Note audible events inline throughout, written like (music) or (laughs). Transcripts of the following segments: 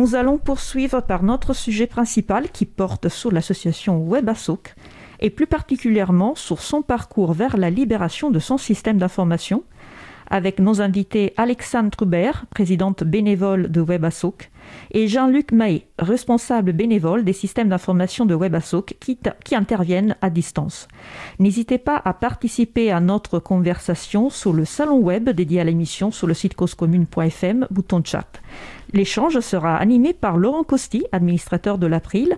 nous allons poursuivre par notre sujet principal qui porte sur l'association WebASOC et plus particulièrement sur son parcours vers la libération de son système d'information. Avec nos invités Alexandre Trubert, présidente bénévole de WebASOC, et Jean-Luc Mahé, responsable bénévole des systèmes d'information de WebASOC qui, interviennent à distance. N'hésitez pas à participer à notre conversation sur le salon web dédié à l'émission sur le site causecommune.fm, bouton chat. L'échange sera animé par Laurent Costi, administrateur de l'April,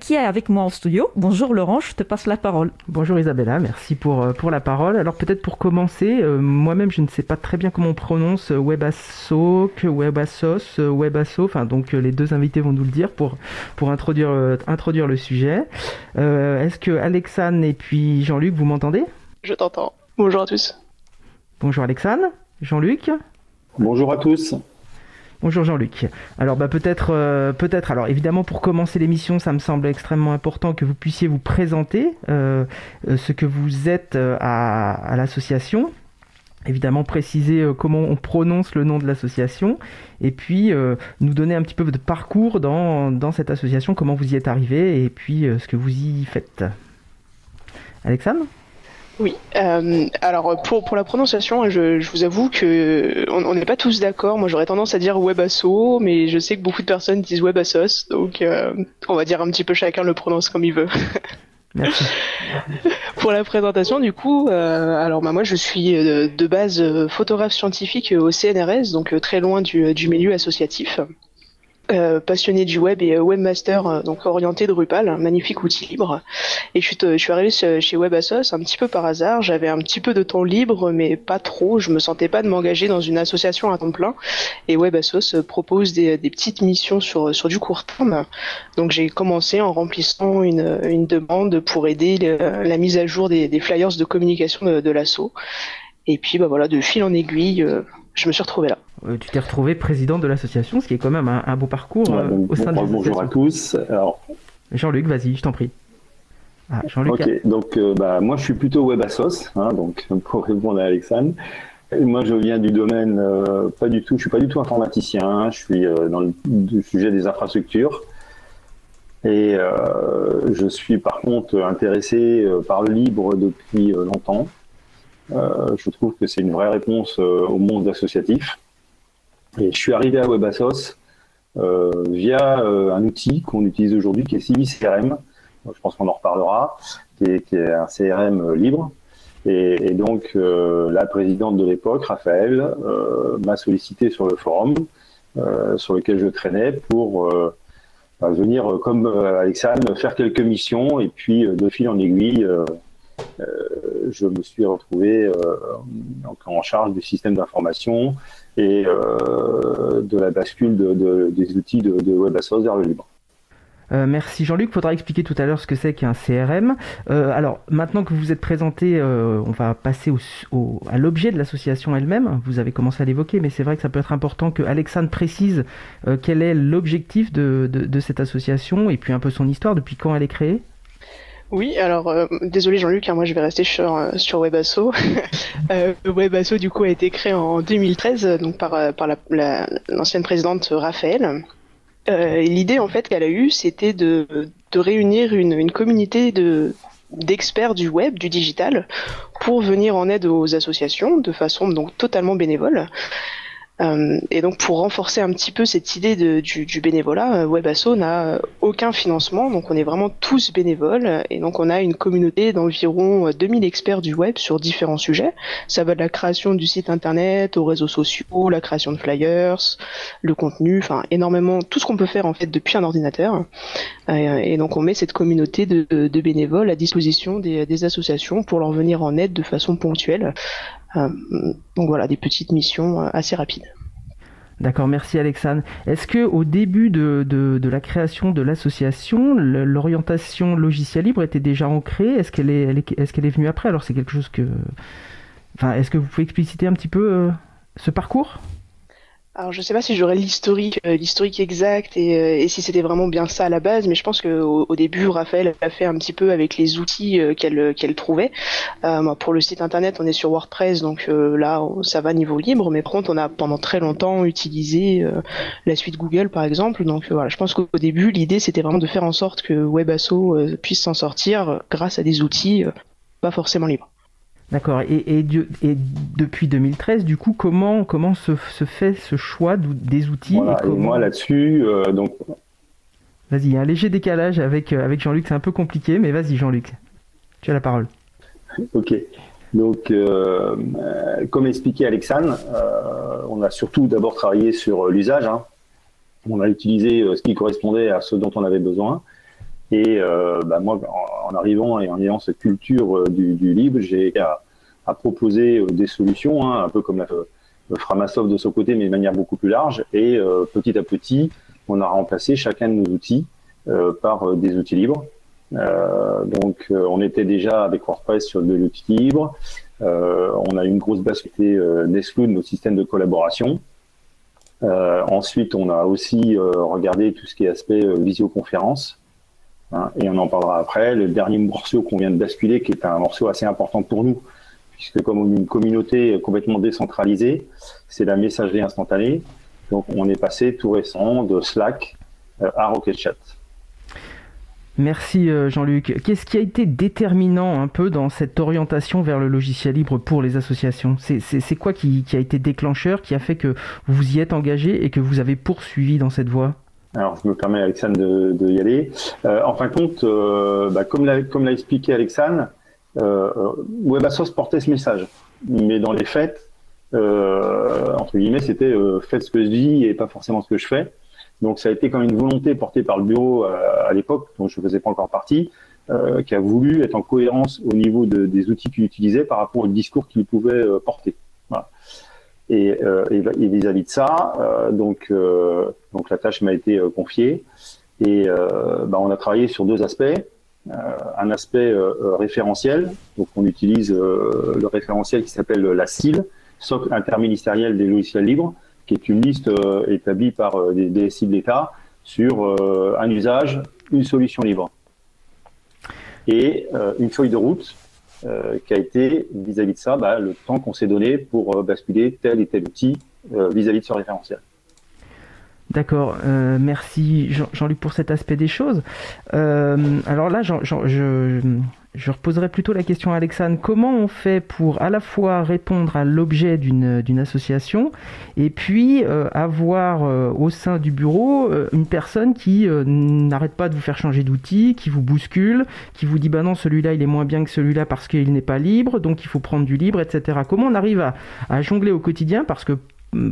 qui est avec moi en studio. Bonjour Laurent, je te passe la parole. Bonjour Isabella, merci pour, euh, la parole. Alors peut-être pour commencer, euh, moi-même je ne sais pas très bien comment on prononce WebASOC, WebASOS, WebASO, enfin donc les deux invités vont nous le dire pour, pour introduire, introduire le sujet. Est-ce que Alexandre et puis Jean-Luc, vous m'entendez? Je t'entends. Bonjour à tous. Bonjour Alexandre, Jean-Luc? Bonjour à tous. Bonjour Jean-Luc. Alors bah peut-être, euh, peut-être. Alors évidemment pour commencer l'émission, ça me semble extrêmement important que vous puissiez vous présenter euh, euh, ce que vous êtes à, l'association. Évidemment préciser comment on prononce le nom de l'association et puis nous donner un petit peu de parcours dans, dans, cette association, comment vous y êtes arrivé et puis ce que vous y faites. Alexandre? Oui, euh, alors pour, pour la prononciation, je, je vous avoue que on n'est pas tous d'accord. Moi, j'aurais tendance à dire Webasso, mais je sais que beaucoup de personnes disent Webassos, donc euh, on va dire un petit peu chacun le prononce comme il veut. (laughs) Merci. (laughs) pour la présentation, du coup, euh, alors bah, moi je suis euh, de base photographe scientifique au CNRS, donc très loin du, du milieu associatif. Euh, passionné du web et euh, webmaster, euh, donc orienté Drupal, un magnifique outil libre. Et je suis, je suis arrivé chez WebAssos un petit peu par hasard. J'avais un petit peu de temps libre, mais pas trop. Je me sentais pas de m'engager dans une association à temps plein. Et WebAssos propose des, des, petites missions sur, sur du court terme. Donc j'ai commencé en remplissant une, une demande pour aider la mise à jour des, des flyers de communication de, de l'asso. Et puis bah voilà, de fil en aiguille, je me suis retrouvé là. Euh, tu t'es retrouvé président de l'association, ce qui est quand même un, beau parcours euh, au sein de l'association. Bonjour à tous. Jean-Luc, vas-y, je t'en prie. Ah, Jean-Luc. Ok, donc euh, bah, moi je suis plutôt WebAssos, hein, donc (laughs) pour répondre à Alexandre. moi je viens du domaine, pas du tout, je suis pas du tout informaticien, je suis dans le, sujet des infrastructures. Et je suis par contre intéressé par le libre depuis longtemps. je trouve que c'est une vraie réponse au monde associatif. Et je suis arrivé à WebAssos euh, via euh, un outil qu'on utilise aujourd'hui qui est CiviCRM. Je pense qu'on en reparlera, qui est, qui est, un CRM euh, libre. Et, et donc, euh, la présidente de l'époque, Raphaël, euh, m'a sollicité sur le forum sur lequel je traînais pour bah, venir, comme Alexandre, faire quelques missions. Et puis, de fil en aiguille, je me suis retrouvé en charge du système d'information et euh, de la bascule des outils de, de WebAssos vers le libre. Euh, merci Jean-Luc. Faudra expliquer tout à l'heure ce que c'est qu'un CRM. Euh, alors, maintenant que vous vous êtes présenté, on va passer à l'objet de l'association elle-même. Vous avez commencé à l'évoquer, mais c'est vrai que ça peut être important que Alexandre précise quel est l'objectif de, cette association et puis un peu son histoire, depuis quand elle est créée? Oui, alors euh, désolé Jean-Luc, hein, moi je vais rester sur, euh, sur WebAsso. (laughs) euh, WebAsso du coup a été créé en 2013 donc par, euh, par l'ancienne présidente Raphaël. L'idée en fait qu'elle a eue, c'était de, de réunir une, une communauté de d'experts du web, du digital, pour venir en aide aux associations de façon donc totalement bénévole. Euh, et donc pour renforcer un petit peu cette idée du, bénévolat, euh, WebAsso n'a aucun financement, donc on est vraiment tous bénévoles, et donc on a une communauté d'environ 2000 experts du web sur différents sujets. Ça va de la création du site internet aux réseaux sociaux, la création de flyers, le contenu, enfin énormément, tout ce qu'on peut faire en fait depuis un ordinateur. Euh, et donc on met cette communauté de, bénévoles à disposition des, associations pour leur venir en aide de façon ponctuelle. Euh, donc voilà, des petites missions euh, assez rapides. D'accord, merci Alexandre. Est-ce que au début de, la création de l'association, l'orientation logiciel libre était déjà ancrée? Est-ce qu'elle est, est, est venue après? Alors c'est quelque chose que, enfin, est-ce que vous pouvez expliciter un petit peu euh, ce parcours? Alors je sais pas si j'aurais l'historique, euh, l'historique exact et, euh, et si c'était vraiment bien ça à la base, mais je pense que au, début Raphaël a fait un petit peu avec les outils euh, qu'elle qu'elle trouvait. pour le site internet, on est sur WordPress, donc là ça va niveau libre, mais par contre on a pendant très longtemps utilisé la suite Google par exemple. Donc voilà, je pense qu'au début l'idée c'était vraiment de faire en sorte que WebAsso puisse s'en sortir grâce à des outils pas forcément libres. D'accord. Et, depuis 2013, du coup, comment, comment se, fait ce choix des outils et, moi là-dessus, euh, donc. Vas-y, il y a un léger décalage avec, euh, avec Jean-Luc, c'est un peu compliqué, mais vas-y Jean-Luc, tu as la parole. Ok. Donc, euh, comme expliqué Alexandre, on a surtout d'abord travaillé sur l'usage. Hein. On a utilisé ce qui correspondait à ce dont on avait besoin. Et bah, moi, en, arrivant et en ayant cette culture du, du libre, j'ai à proposer euh, des solutions, hein, un peu comme la, euh, Framasoft de son côté, mais de manière beaucoup plus large. Et euh, petit à petit, on a remplacé chacun de nos outils par des outils libres. donc, on était déjà avec WordPress sur de l'outil libre. on a une grosse base qui était nos systèmes de collaboration. ensuite, on a aussi regardé tout ce qui est aspect visioconférence. Hein, et on en parlera après. Le dernier morceau qu'on vient de basculer, qui est un morceau assez important pour nous, puisque comme on est une communauté complètement décentralisée, c'est la messagerie instantanée. Donc on est passé tout récent de Slack euh, à RocketChat. Merci euh, Jean-Luc. Qu'est-ce qui a été déterminant un peu dans cette orientation vers le logiciel libre pour les associations? C'est quoi qui, a été déclencheur, qui a fait que vous y êtes engagé et que vous avez poursuivi dans cette voie? Alors, je me permets, Alexandre, de, y aller. Euh, en fin de compte, bah, comme l'a expliqué Alexandre, WebAssos portait ce message. Mais dans les faits, euh, entre guillemets, c'était euh, faites ce que je dis et pas forcément ce que je fais. Donc ça a été comme une volonté portée par le bureau euh, à l'époque, dont je ne faisais pas encore partie, euh, qui a voulu être en cohérence au niveau de, des outils qu'il utilisait par rapport au discours qu'il pouvait euh, porter. Voilà. Et, et vis-à-vis de ça, donc, donc la tâche m'a été confiée et bah, on a travaillé sur deux aspects. Euh, un aspect euh, euh, référentiel. Donc, on utilise le référentiel qui s'appelle la SIL, socle interministériel des logiciels libres, qui est une liste établie par des DSI de l'État sur un usage, une solution libre. Et une feuille de route qui a été vis-à-vis de ça, bah, le temps qu'on s'est donné pour basculer tel et tel outil vis-à-dire -vis de ce référentiel. D'accord, euh, merci Jean-Luc pour cet aspect des choses. Euh, alors là, je, je, reposerai plutôt la question à Alexandre. Comment on fait pour à la fois répondre à l'objet d'une association et puis euh, avoir au sein du bureau une personne qui n'arrête pas de vous faire changer d'outil, qui vous bouscule, qui vous dit bah non celui-là il est moins bien que celui-là parce qu'il n'est pas libre, donc il faut prendre du libre, etc. Comment on arrive à, à jongler au quotidien? Parce que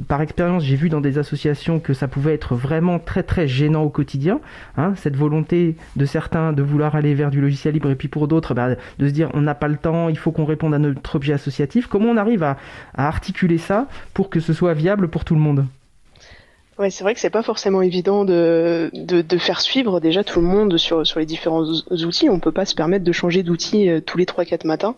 par expérience, j'ai vu dans des associations que ça pouvait être vraiment très très gênant au quotidien. Hein, cette volonté de certains de vouloir aller vers du logiciel libre et puis pour d'autres bah, de se dire on n'a pas le temps, il faut qu'on réponde à notre objet associatif. Comment on arrive à articuler ça pour que ce soit viable pour tout le monde? Ouais, c'est vrai que c'est pas forcément évident de, de, de, faire suivre déjà tout le monde sur, sur les différents outils. On peut pas se permettre de changer d'outil euh, tous les 3-4 matins.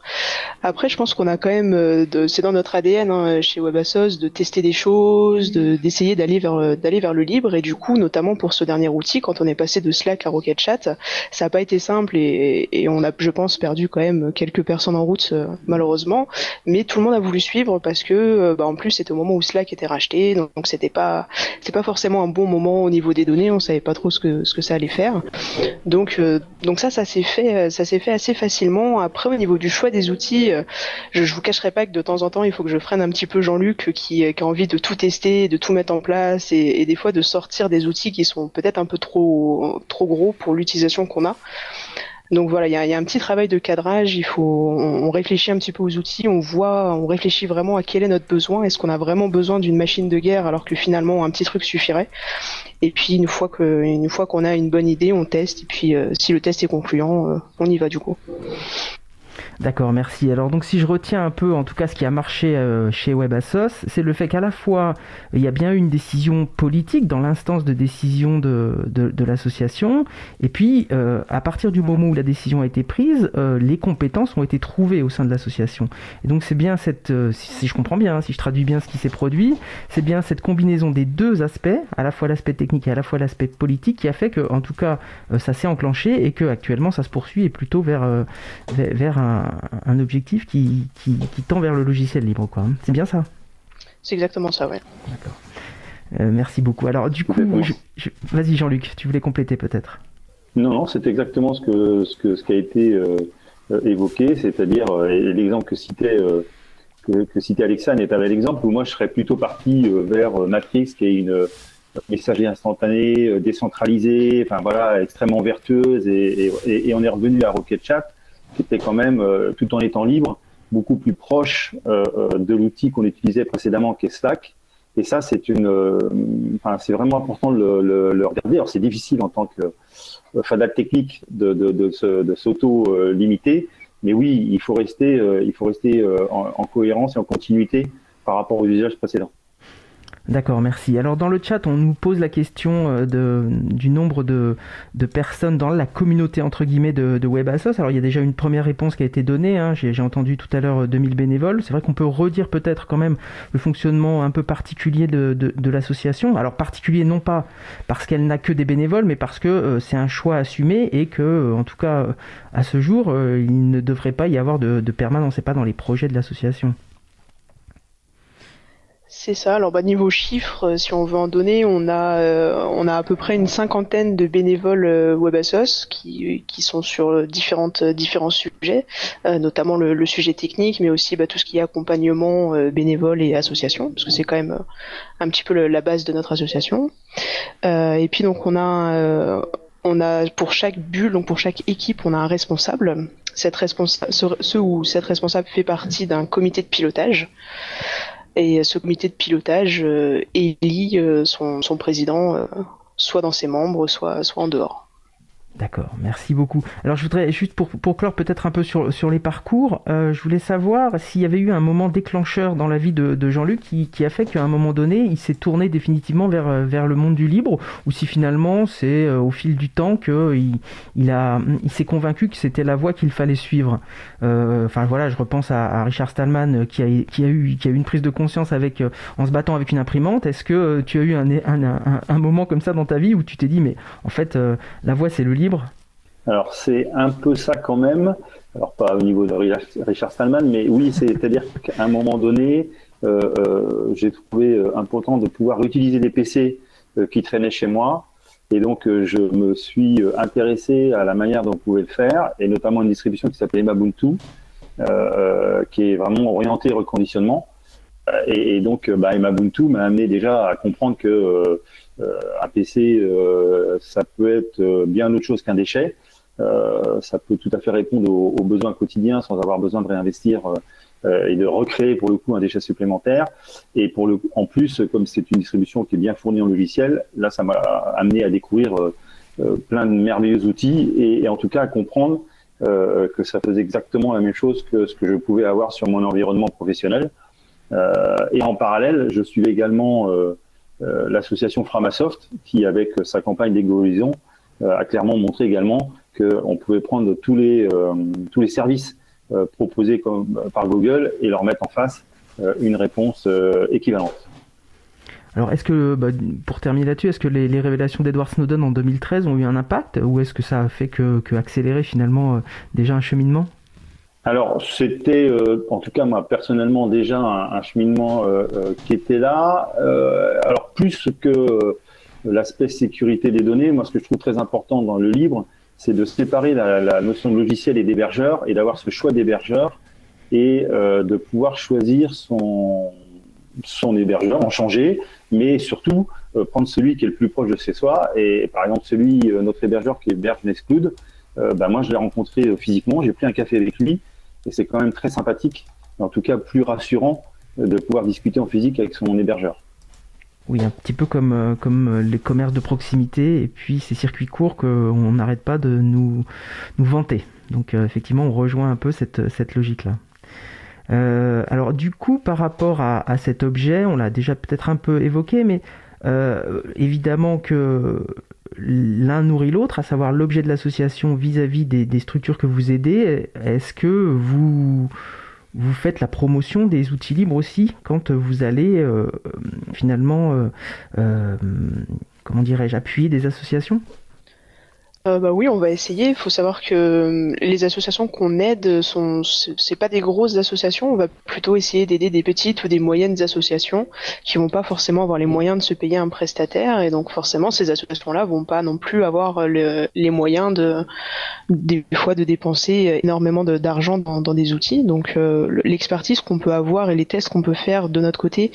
Après, je pense qu'on a quand même, euh, c'est dans notre ADN hein, chez WebAssos de tester des choses, d'essayer d'aller vers euh, d'aller vers le libre. Et du coup, notamment pour ce dernier outil, quand on est passé de Slack à RocketChat, ça a pas été simple et, et on a, je pense, perdu quand même quelques personnes en route malheureusement. Mais tout le monde a voulu suivre parce que, bah, en plus, c'était au moment où Slack était racheté, donc c'était pas pas forcément un bon moment au niveau des données, on savait pas trop ce que ce que ça allait faire. Donc euh, donc ça ça s'est fait euh, ça s'est fait assez facilement. Après au niveau du choix des outils, euh, je, je vous cacherai pas que de temps en temps il faut que je freine un petit peu Jean-Luc qui, a envie de tout tester, de tout mettre en place et, et des fois de sortir des outils qui sont peut-être un peu trop trop gros pour l'utilisation qu'on a. Donc voilà, il y a, un petit travail de cadrage. Il faut, on, réfléchit un petit peu aux outils, on voit, on réfléchit vraiment à quel est notre besoin. Est-ce qu'on a vraiment besoin d'une machine de guerre alors que finalement un petit truc suffirait Et puis une fois que, une fois qu'on a une bonne idée, on teste. Et puis euh, si le test est concluant, euh, on y va du coup. D'accord, merci. Alors donc si je retiens un peu en tout cas ce qui a marché euh, chez WebAssos, c'est le fait qu'à la fois il y a bien eu une décision politique dans l'instance de décision de, de, l'association, et puis euh, à partir du moment où la décision a été prise, euh, les compétences ont été trouvées au sein de l'association. Et donc c'est bien cette, si, je comprends bien, hein, si je traduis bien ce qui s'est produit, c'est bien cette combinaison des deux aspects, à la fois l'aspect technique et à la fois l'aspect politique, qui a fait que en tout cas ça s'est enclenché et que actuellement ça se poursuit et plutôt vers, vers, vers un un, objectif qui, tend vers le logiciel libre. quoi. C'est bien ça C'est exactement ça, oui. D'accord. Euh, merci beaucoup. Alors du coup, vas-y Jean-Luc, tu voulais compléter peut-être Non, non, c'est exactement ce, que, ce, que, ce qui a été euh, euh, évoqué, c'est-à-dire l'exemple que citait, que, que, citait Alexandre est un bel exemple où moi je serais plutôt parti vers Matrix qui est une messagerie instantanée, décentralisée, enfin voilà, extrêmement vertueuse et, et, et on est revenu à Rocket Chat qui était quand même, euh, tout en étant libre, beaucoup plus proche euh, euh, de l'outil qu'on utilisait précédemment, qui est Slack. Et ça, c'est une, enfin, c'est vraiment important de le, le, regarder. Alors, c'est difficile en tant que fadal technique de, de, de, s'auto-limiter, mais oui, il faut rester, il faut rester en cohérence et en continuité par rapport aux usages précédents. D'accord, merci. Alors dans le chat, on nous pose la question euh, du nombre de, personnes dans la communauté entre guillemets de, WebAssos. Alors il y a déjà une première réponse qui a été donnée. Hein. J'ai entendu tout à l'heure 2000 euh, bénévoles. C'est vrai qu'on peut redire peut-être quand même le fonctionnement un peu particulier de, l'association. Alors particulier non pas parce qu'elle n'a que des bénévoles, mais parce que euh, c'est un choix assumé et que, en tout cas à ce jour, il ne devrait pas y avoir de, de permanence. C'est pas dans les projets de l'association. C'est ça. Alors bah, niveau chiffres, euh, si on veut en donner, on a euh, on a à peu près une cinquantaine de bénévoles euh, WebAssos qui, qui sont sur différentes différents sujets, notamment le, sujet technique, mais aussi bah, tout ce qui est accompagnement bénévole et association, parce que c'est quand même un petit peu la base de notre association. et puis donc on a on a pour chaque bulle, donc pour chaque équipe, on a un responsable. Cette responsable, ce ou cette responsable fait partie d'un comité de pilotage. Et ce comité de pilotage euh, élit euh, son, son président euh, soit dans ses membres, soit, soit en dehors. D'accord, merci beaucoup. Alors je voudrais juste pour, pour clore peut-être un peu sur, sur les parcours, euh, je voulais savoir s'il y avait eu un moment déclencheur dans la vie de, Jean-Luc qui, qui, a fait qu'à un moment donné, il s'est tourné définitivement vers, vers le monde du libre, ou si finalement c'est euh, au fil du temps qu'il il il s'est convaincu que c'était la voie qu'il fallait suivre. Euh, enfin voilà, je repense à, Richard Stallman qui a, qui, a eu, qui a eu une prise de conscience avec, en se battant avec une imprimante. Est-ce que tu as eu un, un, moment comme ça dans ta vie où tu t'es dit mais en fait la voie c'est le alors c'est un peu ça quand même. Alors pas au niveau de Richard Stallman, mais oui, c'est-à-dire qu'à un moment donné, euh, euh, j'ai trouvé euh, important de pouvoir utiliser des PC qui traînaient chez moi. Et donc je me suis intéressé à la manière dont on pouvait le faire, et notamment une distribution qui s'appelait Mabuntu, qui est vraiment orientée reconditionnement. Et, et donc bah, Mabuntu m'a amené déjà à comprendre que un PC, ça peut être bien autre chose qu'un déchet. Euh, ça peut tout à fait répondre aux, besoins quotidiens sans avoir besoin de réinvestir euh, et de recréer pour le coup un déchet supplémentaire. Et pour le, en plus, comme c'est une distribution qui est bien fournie en logiciel, là, ça m'a amené à découvrir euh, plein de merveilleux outils et, en tout cas à comprendre que ça faisait exactement la même chose que ce que je pouvais avoir sur mon environnement professionnel. et en parallèle, je suivais également l'association Framasoft qui, avec sa campagne d'égoïsation, a clairement montré également qu'on pouvait prendre tous les, euh, tous les services euh, proposés comme, par Google et leur mettre en face euh, une réponse équivalente. Alors, est-ce que, bah, pour terminer là-dessus, est-ce que les, révélations d'Edward Snowden en 2013 ont eu un impact ou est-ce que ça a fait que, que accélérer finalement déjà un cheminement? Alors, c'était, en tout cas, moi, personnellement, déjà un, cheminement qui était là. alors, plus que l'aspect sécurité des données, moi, ce que je trouve très important dans le livre, c'est de séparer la, notion de logiciel et d'hébergeur et d'avoir ce choix d'hébergeur et euh, de pouvoir choisir son, son hébergeur, en changer, mais surtout euh, prendre celui qui est le plus proche de chez soi. Et par exemple, celui, euh, notre hébergeur qui héberge Nextcloud, bah, moi je l'ai rencontré physiquement, j'ai pris un café avec lui et c'est quand même très sympathique, en tout cas plus rassurant de pouvoir discuter en physique avec son hébergeur. Oui, un petit peu comme, euh, comme euh, les commerces de proximité et puis ces circuits courts qu'on n'arrête pas de nous, nous vanter. Donc effectivement, on rejoint un peu cette, cette logique-là. alors du coup, par rapport à, cet objet, on l'a déjà peut-être un peu évoqué, mais évidemment que l'un nourrit l'autre, à savoir l'objet de l'association vis-à-vis des, structures que vous aidez. Est-ce que vous, vous faites la promotion des outils libres aussi quand vous allez euh, finalement, euh, euh, comment dirais-je, appuyer des associations? Euh, bah oui, on va essayer. Il faut savoir que euh, les associations qu'on aide sont, c'est pas des grosses associations. On va plutôt essayer d'aider des petites ou des moyennes associations qui vont pas forcément avoir les moyens de se payer un prestataire et donc forcément ces associations-là vont pas non plus avoir les moyens de des fois de dépenser énormément d'argent dans, des outils. Donc euh, l'expertise qu'on peut avoir et les tests qu'on peut faire de notre côté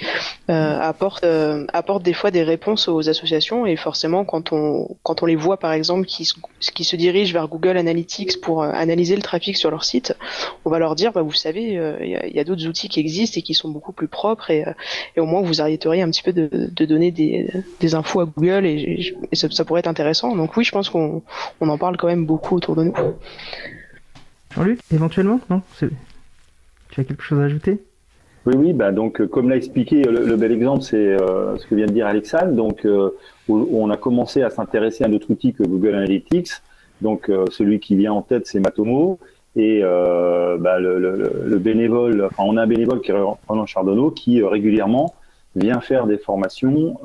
euh, apportent apportent des fois des réponses aux associations et forcément quand on quand on les voit par exemple qui qui se dirigent vers Google Analytics pour euh, analyser le trafic sur leur site, on va leur dire, bah, vous savez, euh, il y a, d'autres outils qui existent et qui sont beaucoup plus propres et, euh, au moins vous arrêteriez un petit peu de, donner des, infos à Google et, ça, pourrait être intéressant. Donc oui, je pense qu'on en parle quand même beaucoup autour de nous. Jean-Luc, éventuellement Non? Tu as quelque chose à ajouter? Oui, oui, bah donc comme l'a expliqué, le, bel exemple, c'est ce que vient de dire Alexandre. Donc, où on a commencé à s'intéresser à notre outil que Google Analytics. Donc euh, celui qui vient en tête, c'est Matomo. Et euh, bah, le, le, le, bénévole, enfin, on a un bénévole qui est Roland Chardonnot qui euh, régulièrement vient faire des formations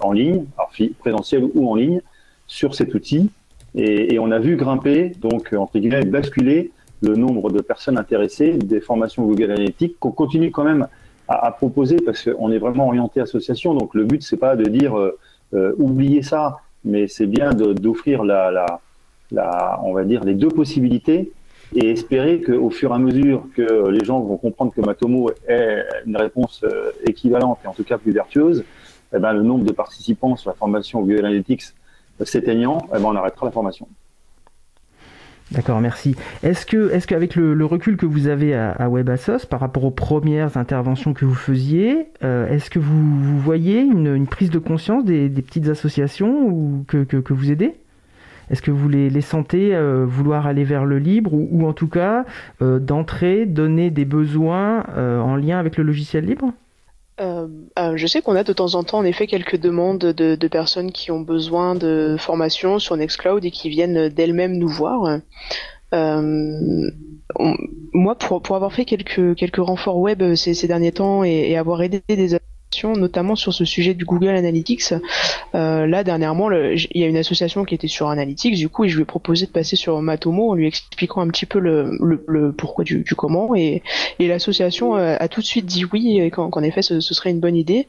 en ligne, alors présentielles ou en ligne, sur cet outil. Et, et, on a vu grimper, donc entre guillemets, basculer le nombre de personnes intéressées des formations Google Analytics qu'on continue quand même à, à proposer parce qu'on est vraiment orienté association. Donc le but c'est pas de dire euh, oublier ça, mais c'est bien d'offrir la, la, la, on va dire, les deux possibilités et espérer qu'au fur et à mesure que les gens vont comprendre que Matomo est une réponse euh, équivalente et en tout cas plus vertueuse, eh ben, le nombre de participants sur la formation Google Analytics s'éteignant, eh ben, on arrêtera la formation. D'accord, merci. Est-ce que, est-ce qu'avec le, recul que vous avez à, WebAssos par rapport aux premières interventions que vous faisiez, euh, est-ce que vous, voyez une, prise de conscience des, petites associations ou que, que, vous aidez? Est-ce que vous les, les sentez euh, vouloir aller vers le libre ou, en tout cas euh, d'entrer, donner des besoins en lien avec le logiciel libre? Euh, euh, je sais qu'on a de temps en temps en effet quelques demandes de, personnes qui ont besoin de formation sur Nextcloud et qui viennent d'elles-mêmes nous voir. Euh, moi, pour, pour avoir fait quelques, quelques renforts web ces, derniers temps et avoir aidé des notamment sur ce sujet du Google Analytics. Euh, là, dernièrement, il y a une association qui était sur Analytics, du coup, et je lui ai proposé de passer sur Matomo en lui expliquant un petit peu le, le, pourquoi du, du, comment, et, et l'association a, tout de suite dit oui, qu'en effet, ce, ce, serait une bonne idée.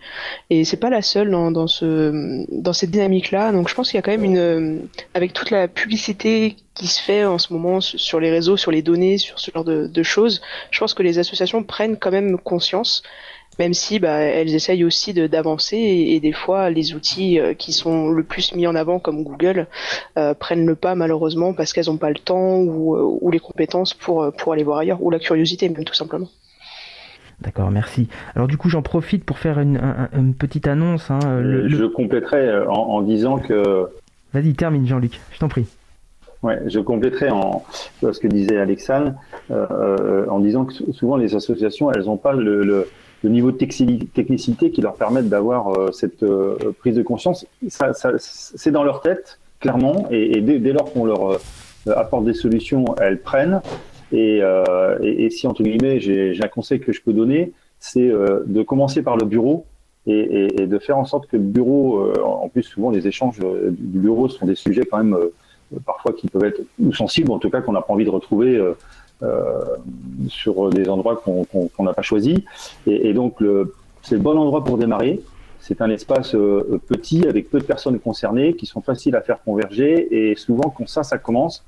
Et c'est pas la seule dans, dans, ce, dans cette dynamique-là. Donc, je pense qu'il y a quand même une, avec toute la publicité qui se fait en ce moment sur les réseaux, sur les données, sur ce genre de, de choses, je pense que les associations prennent quand même conscience même si bah, elles essayent aussi d'avancer et, des fois les outils euh, qui sont le plus mis en avant comme Google euh, prennent le pas malheureusement parce qu'elles n'ont pas le temps ou, euh, ou, les compétences pour, pour aller voir ailleurs ou la curiosité même tout simplement. D'accord, merci. Alors du coup, j'en profite pour faire une, une petite annonce. Hein, Je compléterai en, disant que... Vas-y, termine Jean-Luc, je t'en prie. Ouais, je compléterai en ce que disait Alexandre en disant que souvent les associations, elles n'ont pas le, le niveau de technicité qui leur permettent d'avoir euh, cette euh, prise de conscience. Ça, ça, c'est dans leur tête, clairement, et, et dès, dès, lors qu'on leur euh, apporte des solutions, elles prennent. Et, et, et si, entre guillemets, j'ai, un conseil que je peux donner, c'est de commencer par le bureau et, de faire en sorte que le bureau, en plus, souvent, les échanges du bureau sont des sujets quand même parfois qui peuvent être ou sensibles, en tout cas qu'on n'a pas envie de retrouver euh, sur des endroits qu'on n'a pas choisis. Et, et donc, c'est le bon endroit pour démarrer. C'est un espace euh, petit avec peu de personnes concernées qui sont faciles à faire converger. Et souvent, quand ça, ça commence,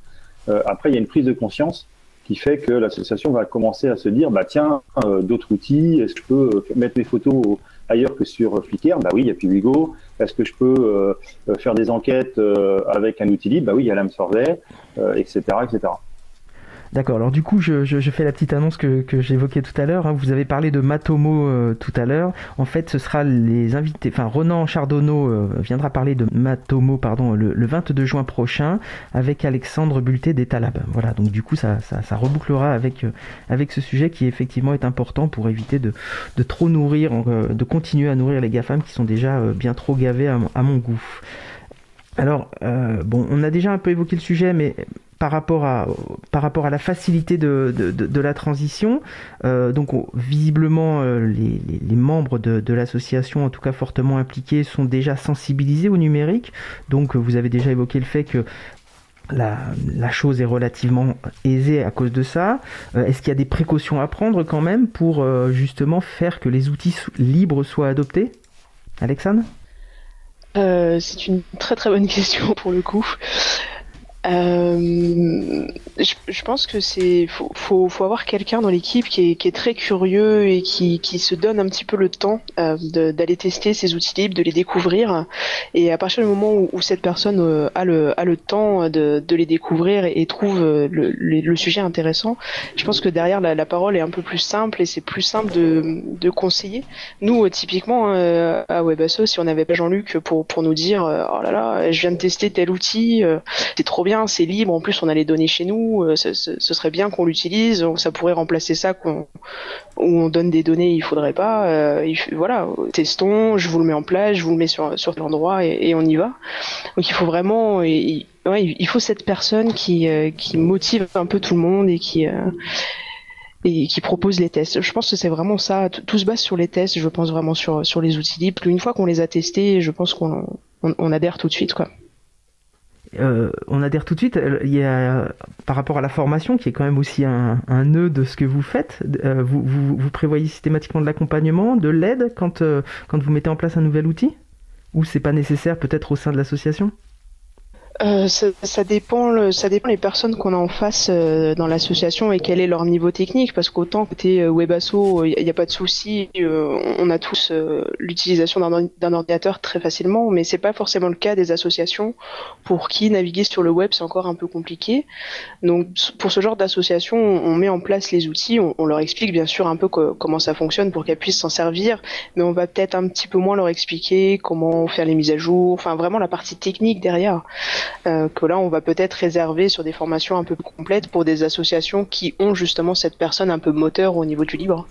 euh, après, il y a une prise de conscience qui fait que l'association va commencer à se dire bah tiens d'autres outils est-ce que je peux mettre mes photos ailleurs que sur Flickr? Bah oui il y a Piwigo est-ce que je peux faire des enquêtes avec un outil libre? Bah oui il y a l'AMSurvey etc etc D'accord. Alors du coup, je, fais la petite annonce que, j'évoquais tout à l'heure. Hein. Vous avez parlé de Matomo euh, tout à l'heure. En fait, ce sera les invités. Enfin, Ronan Chardonneau euh, viendra parler de Matomo, pardon, le, 22 juin prochain avec Alexandre Bulté des. Voilà. Donc du coup, ça, ça, rebouclera avec euh, avec ce sujet qui effectivement est important pour éviter de, trop nourrir, de continuer à nourrir les GAFAM qui sont déjà bien trop gavés à, mon goût. Alors, bon, on a déjà un peu évoqué le sujet, mais par rapport à, la facilité de, la transition. Euh, donc visiblement, euh, les, membres de, l'association, en tout cas fortement impliqués, sont déjà sensibilisés au numérique. Donc vous avez déjà évoqué le fait que la, chose est relativement aisée à cause de ça. Euh, est-ce qu'il y a des précautions à prendre quand même pour justement faire que les outils libres soient adoptés? Alexandre? C'est une très très bonne question pour le coup. Euh, je, je, pense que c'est faut, faut, faut avoir quelqu'un dans l'équipe qui est, qui est, très curieux et qui, qui, se donne un petit peu le temps euh, d'aller tester ces outils libres, de les découvrir. Et à partir du moment où, où cette personne euh, a, le, a le temps de, de les découvrir et, trouve euh, le, le, sujet intéressant, je pense que derrière la, la, parole est un peu plus simple et c'est plus simple de, de conseiller. Nous, typiquement à Webasso, si on n'avait pas Jean-Luc pour, pour nous dire oh là là, je viens de tester tel outil, c'est trop bien c'est libre. En plus, on a les données chez nous. Euh, ce, serait bien qu'on l'utilise. Ça pourrait remplacer ça qu'on où on donne des données, il faudrait pas. Euh, voilà, testons. Je vous le mets en place, je vous le mets sur sur l'endroit et, on y va. Donc il faut vraiment, il, faut cette personne qui euh, qui motive un peu tout le monde et qui propose les tests. Je pense que c'est vraiment ça. Tout se base sur les tests. Je pense vraiment sur les outils libres. Une fois qu'on les a testés, je pense qu'on on adhère tout de suite, quoi. Euh, on adhère tout de suite. Euh, par rapport à la formation, qui est quand même aussi un, nœud de ce que vous faites, euh, vous, prévoyez systématiquement de l'accompagnement, de l'aide quand vous mettez en place un nouvel outil? Ou c'est pas nécessaire peut-être au sein de l'association? Euh, ça, dépend, ça dépend les personnes qu'on a en face euh, dans l'association et quel est leur niveau technique. Parce qu'autant côté euh, Webasso, il n'y a, pas de souci, on a tous l'utilisation d'un ordinateur très facilement, mais c'est pas forcément le cas des associations pour qui naviguer sur le web c'est encore un peu compliqué. Donc pour ce genre d'association, on met en place les outils, on, leur explique bien sûr un peu comment ça fonctionne pour qu'elles puissent s'en servir, mais on va peut-être un petit peu moins leur expliquer comment faire les mises à jour, enfin vraiment la partie technique derrière. Euh, que là on va peut-être réserver sur des formations un peu plus complètes pour des associations qui ont justement cette personne un peu moteur au niveau du libre.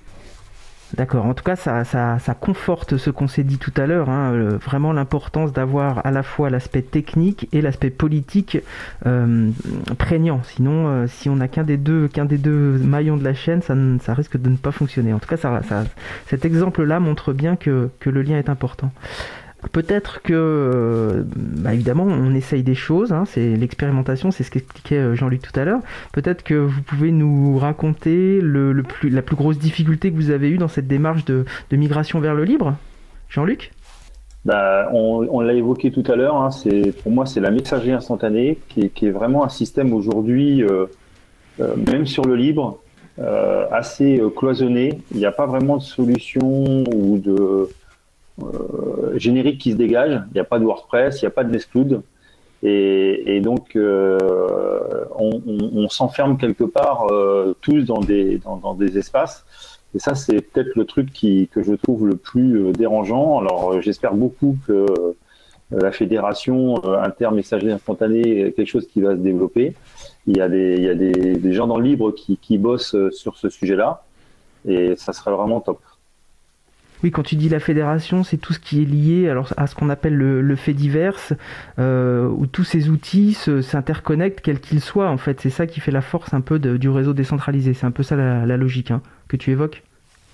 D'accord, en tout cas ça, ça, conforte ce qu'on s'est dit tout à l'heure, hein, vraiment l'importance d'avoir à la fois l'aspect technique et l'aspect politique euh, prégnant. Sinon, euh, si on n'a qu'un des, deux, qu'un des deux maillons de la chaîne, ça, ça, risque de ne pas fonctionner. En tout cas, ça, cet exemple-là montre bien que le lien est important. Peut-être que, euh, bah, évidemment, on essaye des choses, hein, c'est l'expérimentation, c'est ce qu'expliquait euh, Jean-Luc tout à l'heure. Peut-être que vous pouvez nous raconter le, plus, la plus grosse difficulté que vous avez eue dans cette démarche de, migration vers le libre Jean-Luc? Bah, on, l'a évoqué tout à l'heure, hein, pour moi c'est la messagerie instantanée qui est, vraiment un système aujourd'hui, euh, même sur le libre, assez cloisonné. Il n'y a pas vraiment de solution ou de générique qui se dégage. Il n'y a pas de WordPress, il n'y a pas de Nextcloud. Et, donc, euh, on, s'enferme quelque part euh, tous dans des, espaces. Et ça, c'est peut-être le truc que je trouve le plus dérangeant. Alors, j'espère beaucoup que la fédération intermessagerie instantanée est quelque chose qui va se développer. Il y a des gens dans le libre qui, qui bossent sur ce sujet-là. Et ça serait vraiment top. Oui, quand tu dis la fédération, c'est tout ce qui est lié alors, à ce qu'on appelle le, fait divers, euh, où tous ces outils s'interconnectent, quels qu'ils soient. En fait, c'est ça qui fait la force un peu du réseau décentralisé. C'est un peu ça la, logique hein, que tu évoques.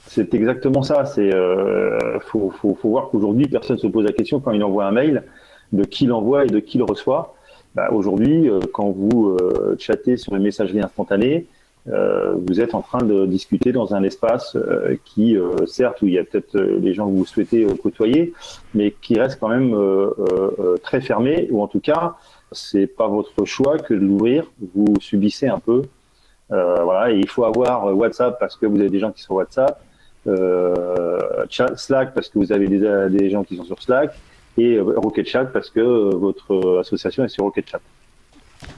C'est exactement ça. C'est euh, faut, voir qu'aujourd'hui, personne se pose la question quand il envoie un mail de qui l'envoie et de qui le reçoit. Bah, aujourd'hui, euh, quand vous euh, chattez sur une messagerie instantanée, euh, vous êtes en train de discuter dans un espace euh, qui, euh, certes, où il y a peut-être les gens que vous souhaitez côtoyer, mais qui reste quand même très fermé, ou en tout cas, c'est pas votre choix que de l'ouvrir. Vous subissez un peu. voilà, et il faut avoir WhatsApp parce que vous avez des gens qui sont WhatsApp, Slack parce que vous avez des, des gens qui sont sur Slack, et Rocket Chat parce que votre association est sur Rocket Chat.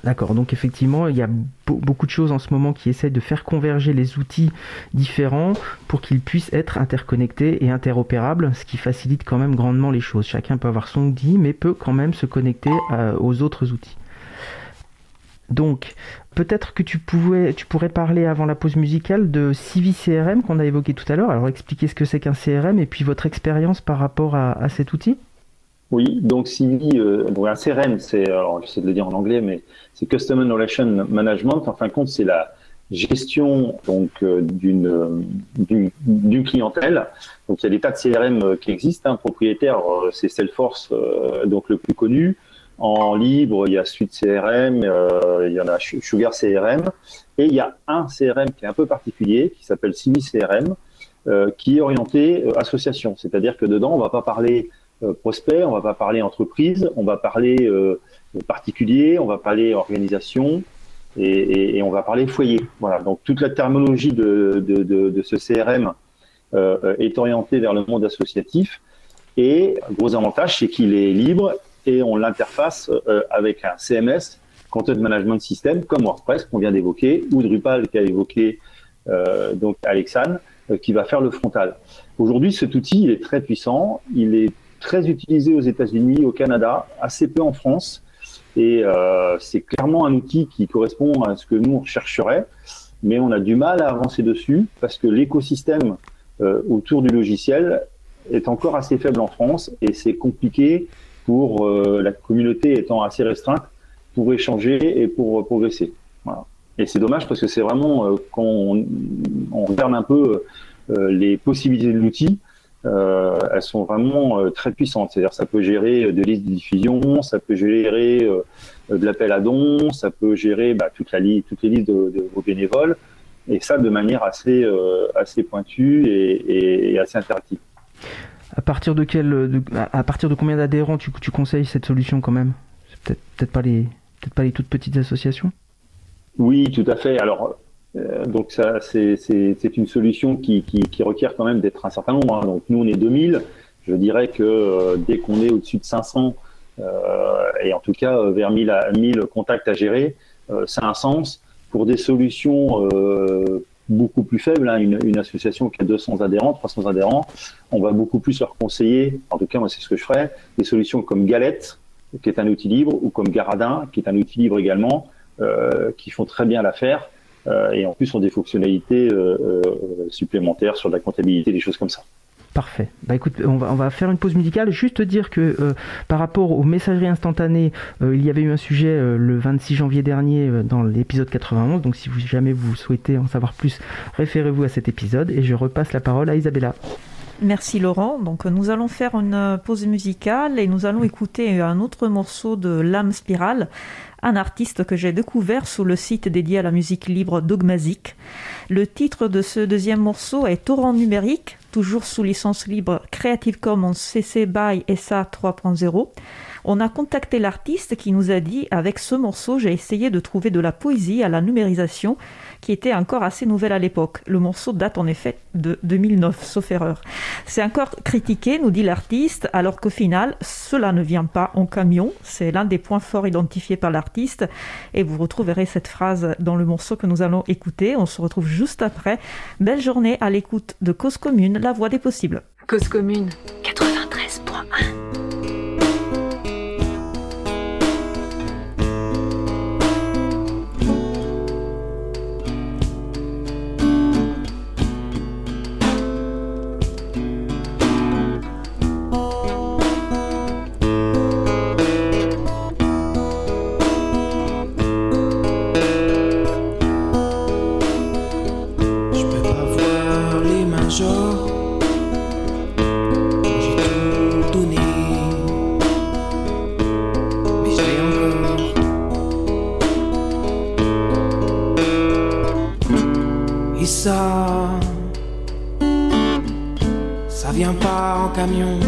D'accord, donc effectivement, il y a beaucoup de choses en ce moment qui essaient de faire converger les outils différents pour qu'ils puissent être interconnectés et interopérables, ce qui facilite quand même grandement les choses. Chacun peut avoir son outil, mais peut quand même se connecter euh, aux autres outils. Donc, peut-être que tu, pourrais parler avant la pause musicale de Civi CRM qu'on a évoqué tout à l'heure. Alors, expliquer ce que c'est qu'un CRM et puis votre expérience par rapport à cet outil? Oui, donc Civi, euh, un CRM, c'est, alors j'essaie de le dire en anglais, mais c'est Customer Relation Management. En fin de compte, c'est la gestion donc euh, d'une, d'une, clientèle. Donc il y a des tas de CRM euh, qui existent. Hein. Propriétaire, euh, c'est Salesforce, donc le plus connu. En libre, il y a Suite CRM, il y en a Sugar CRM, et il y a un CRM qui est un peu particulier, qui s'appelle Civi CRM, qui est orienté association. C'est-à-dire que dedans, on va pas parler euh, prospect, on va pas parler entreprise, on va parler euh, particulier, on va parler organisation et, on va parler foyer. Voilà. Donc toute la terminologie de, ce CRM euh, est orientée vers le monde associatif. Et gros avantage, c'est qu'il est libre et on l'interface avec un CMS, Content Management System, comme WordPress qu'on vient d'évoquer, ou Drupal qu'a évoqué donc Alexandre, qui va faire le frontal. Aujourd'hui, cet outil il est très puissant, il est très utilisé aux États-Unis, au Canada, assez peu en France. Et euh, c'est clairement un outil qui correspond à ce que nous on rechercherait, mais on a du mal à avancer dessus parce que l'écosystème euh, autour du logiciel est encore assez faible en France et c'est compliqué pour euh, la communauté étant assez restreinte pour échanger et pour progresser. Voilà. Et c'est dommage parce que c'est vraiment quand on, on, regarde un peu les possibilités de l'outil, euh, elles sont vraiment euh, très puissantes. C'est-à-dire ça peut gérer euh, des listes de diffusion, ça peut gérer de l'appel à dons, ça peut gérer bah, toute la toutes les listes de, vos bénévoles, et ça de manière assez, assez pointue et, assez interactive. À partir de quel, à partir de combien d'adhérents tu, tu, conseilles cette solution quand même? Peut-être peut-être pas les peut-être pas les toutes petites associations? Oui, tout à fait. Alors donc ça, c'est une solution qui, qui, requiert quand même d'être un certain nombre. Hein. Donc nous, on est 2000. Je dirais que euh, dès qu'on est au-dessus de 500, euh, et en tout cas vers 1000, à, 1000 contacts à gérer, ça a un sens. Pour des solutions beaucoup plus faibles, hein, une, une, association qui a 200 adhérents, 300 adhérents, on va beaucoup plus leur conseiller, en tout cas moi c'est ce que je ferais, des solutions comme Galette, qui est un outil libre, ou comme Garadin, qui est un outil libre également, qui font très bien l'affaire euh, et en plus ont des fonctionnalités euh, euh, supplémentaires sur la comptabilité, des choses comme ça. Parfait. Bah écoute, on va, on va faire une pause musicale. Juste dire que par rapport aux messageries instantanées, il y avait eu un sujet le 26 janvier dernier dans l'épisode 91. Donc si vous, jamais vous souhaitez en savoir plus, référez-vous à cet épisode. Et je repasse la parole à Isabella. Merci Laurent. Donc nous allons faire une pause musicale et nous allons écouter un autre morceau de L'âme spirale un artiste que j'ai découvert sur le site dédié à la musique libre Dogmazic. Le titre de ce deuxième morceau est Torrent numérique, toujours sous licence libre Creative Commons CC BY SA 3.0. On a contacté l'artiste qui nous a dit avec ce morceau, j'ai essayé de trouver de la poésie à la numérisation qui était encore assez nouvelle à l'époque. Le morceau date en effet de 2009, sauf erreur. C'est encore critiqué, nous dit l'artiste, alors qu'au final, cela ne vient pas en camion. C'est l'un des points forts identifiés par l'artiste. Et vous retrouverez cette phrase dans le morceau que nous allons écouter. On se retrouve juste après. Belle journée à l'écoute de Cause Commune, la voix des possibles. Cause Commune 93.1 ça. Ça vient pas en camion.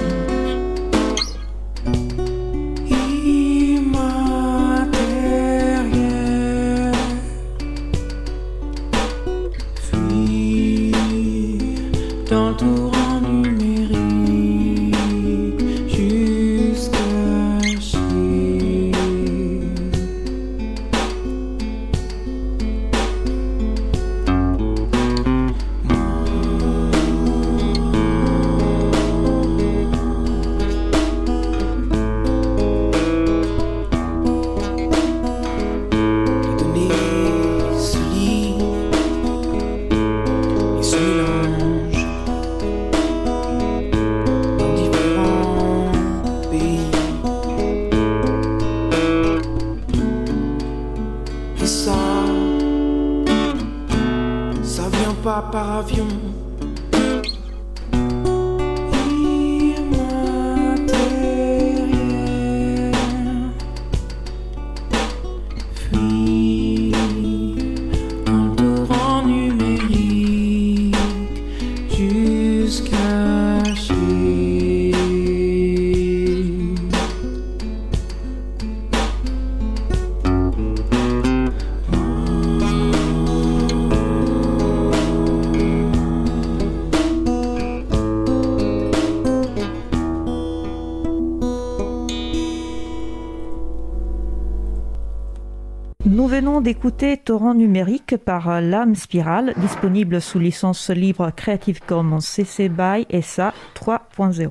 D'écouter Torrent numérique par Lame Spirale, disponible sous licence libre Creative Commons CC BY SA 3.0.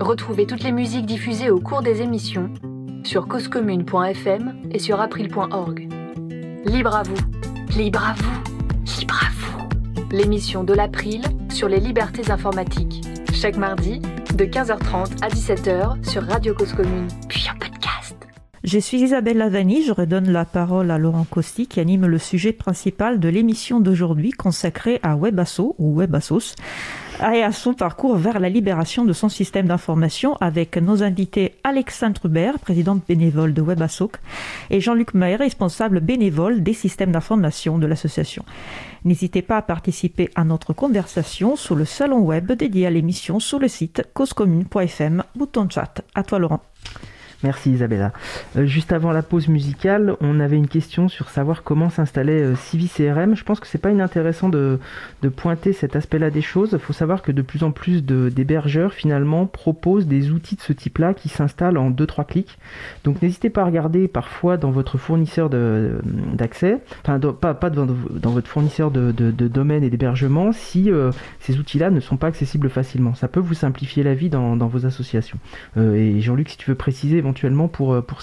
Retrouvez toutes les musiques diffusées au cours des émissions sur causecommune.fm et sur april.org. Libre à vous, libre à vous, libre à vous. L'émission de l'April sur les libertés informatiques. Chaque mardi, de 15h30 à 17h sur Radio Cause Commune. Puis je suis Isabelle Lavani, je redonne la parole à Laurent Costi qui anime le sujet principal de l'émission d'aujourd'hui consacrée à Webasso ou Webassos et à son parcours vers la libération de son système d'information avec nos invités Alexandre Hubert, présidente bénévole de Webassoc, et Jean-Luc Maher, responsable bénévole des systèmes d'information de l'association. N'hésitez pas à participer à notre conversation sur le salon web dédié à l'émission sur le site causecommune.fm, bouton chat. À toi Laurent. Merci Isabella. Euh, juste avant la pause musicale, on avait une question sur savoir comment s'installer euh, CRM. Je pense que c'est pas inintéressant de, pointer cet aspect-là des choses. Il faut savoir que de plus en plus d'hébergeurs finalement proposent des outils de ce type-là qui s'installent en 2-3 clics. Donc n'hésitez pas à regarder parfois dans votre fournisseur d'accès, enfin pas, dans, votre fournisseur de, domaine et d'hébergement si euh, ces outils-là ne sont pas accessibles facilement. Ça peut vous simplifier la vie dans, dans vos associations. Euh, et Jean-Luc, si tu veux préciser éventuellement pour, euh, pour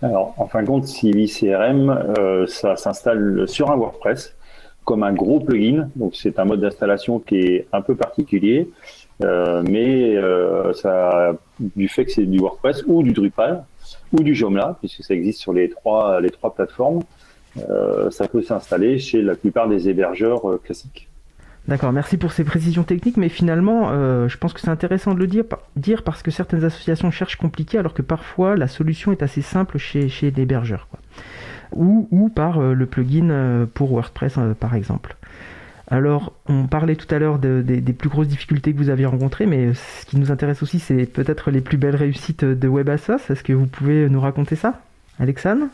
Alors, en fin de compte, CVCRM, euh, ça s'installe sur un WordPress comme un gros plugin. Donc, c'est un mode d'installation qui est un peu particulier, euh, mais ça, du fait que c'est du WordPress ou du Drupal ou du Joomla, puisque ça existe sur les trois, les trois plateformes, ça peut s'installer chez la plupart des hébergeurs classiques. D'accord, merci pour ces précisions techniques, mais finalement, euh, je pense que c'est intéressant de le dire, dire, parce que certaines associations cherchent compliqué, alors que parfois la solution est assez simple chez, chez l'hébergeur. Ou, ou, par euh, le plugin euh, pour WordPress, par exemple. Alors, on parlait tout à l'heure des plus grosses difficultés que vous aviez rencontrées, mais ce qui nous intéresse aussi, c'est peut-être les plus belles réussites de WebAssos. Est-ce que vous pouvez nous raconter ça Alexandre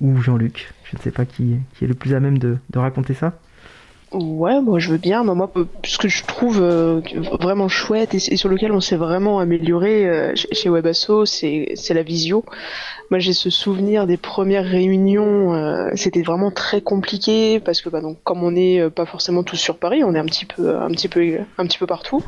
Ou Jean-Luc? Je ne sais pas qui, qui, est le plus à même de, de raconter ça. Ouais, moi je veux bien. Moi, ce que je trouve euh, vraiment chouette et, sur lequel on s'est vraiment amélioré euh, chez Webasso, c'est la visio. Moi, j'ai ce souvenir des premières réunions. Euh, c'était vraiment très compliqué parce que, bah, donc, comme on n'est pas forcément tous sur Paris, on est un petit peu, un petit peu, un petit peu partout.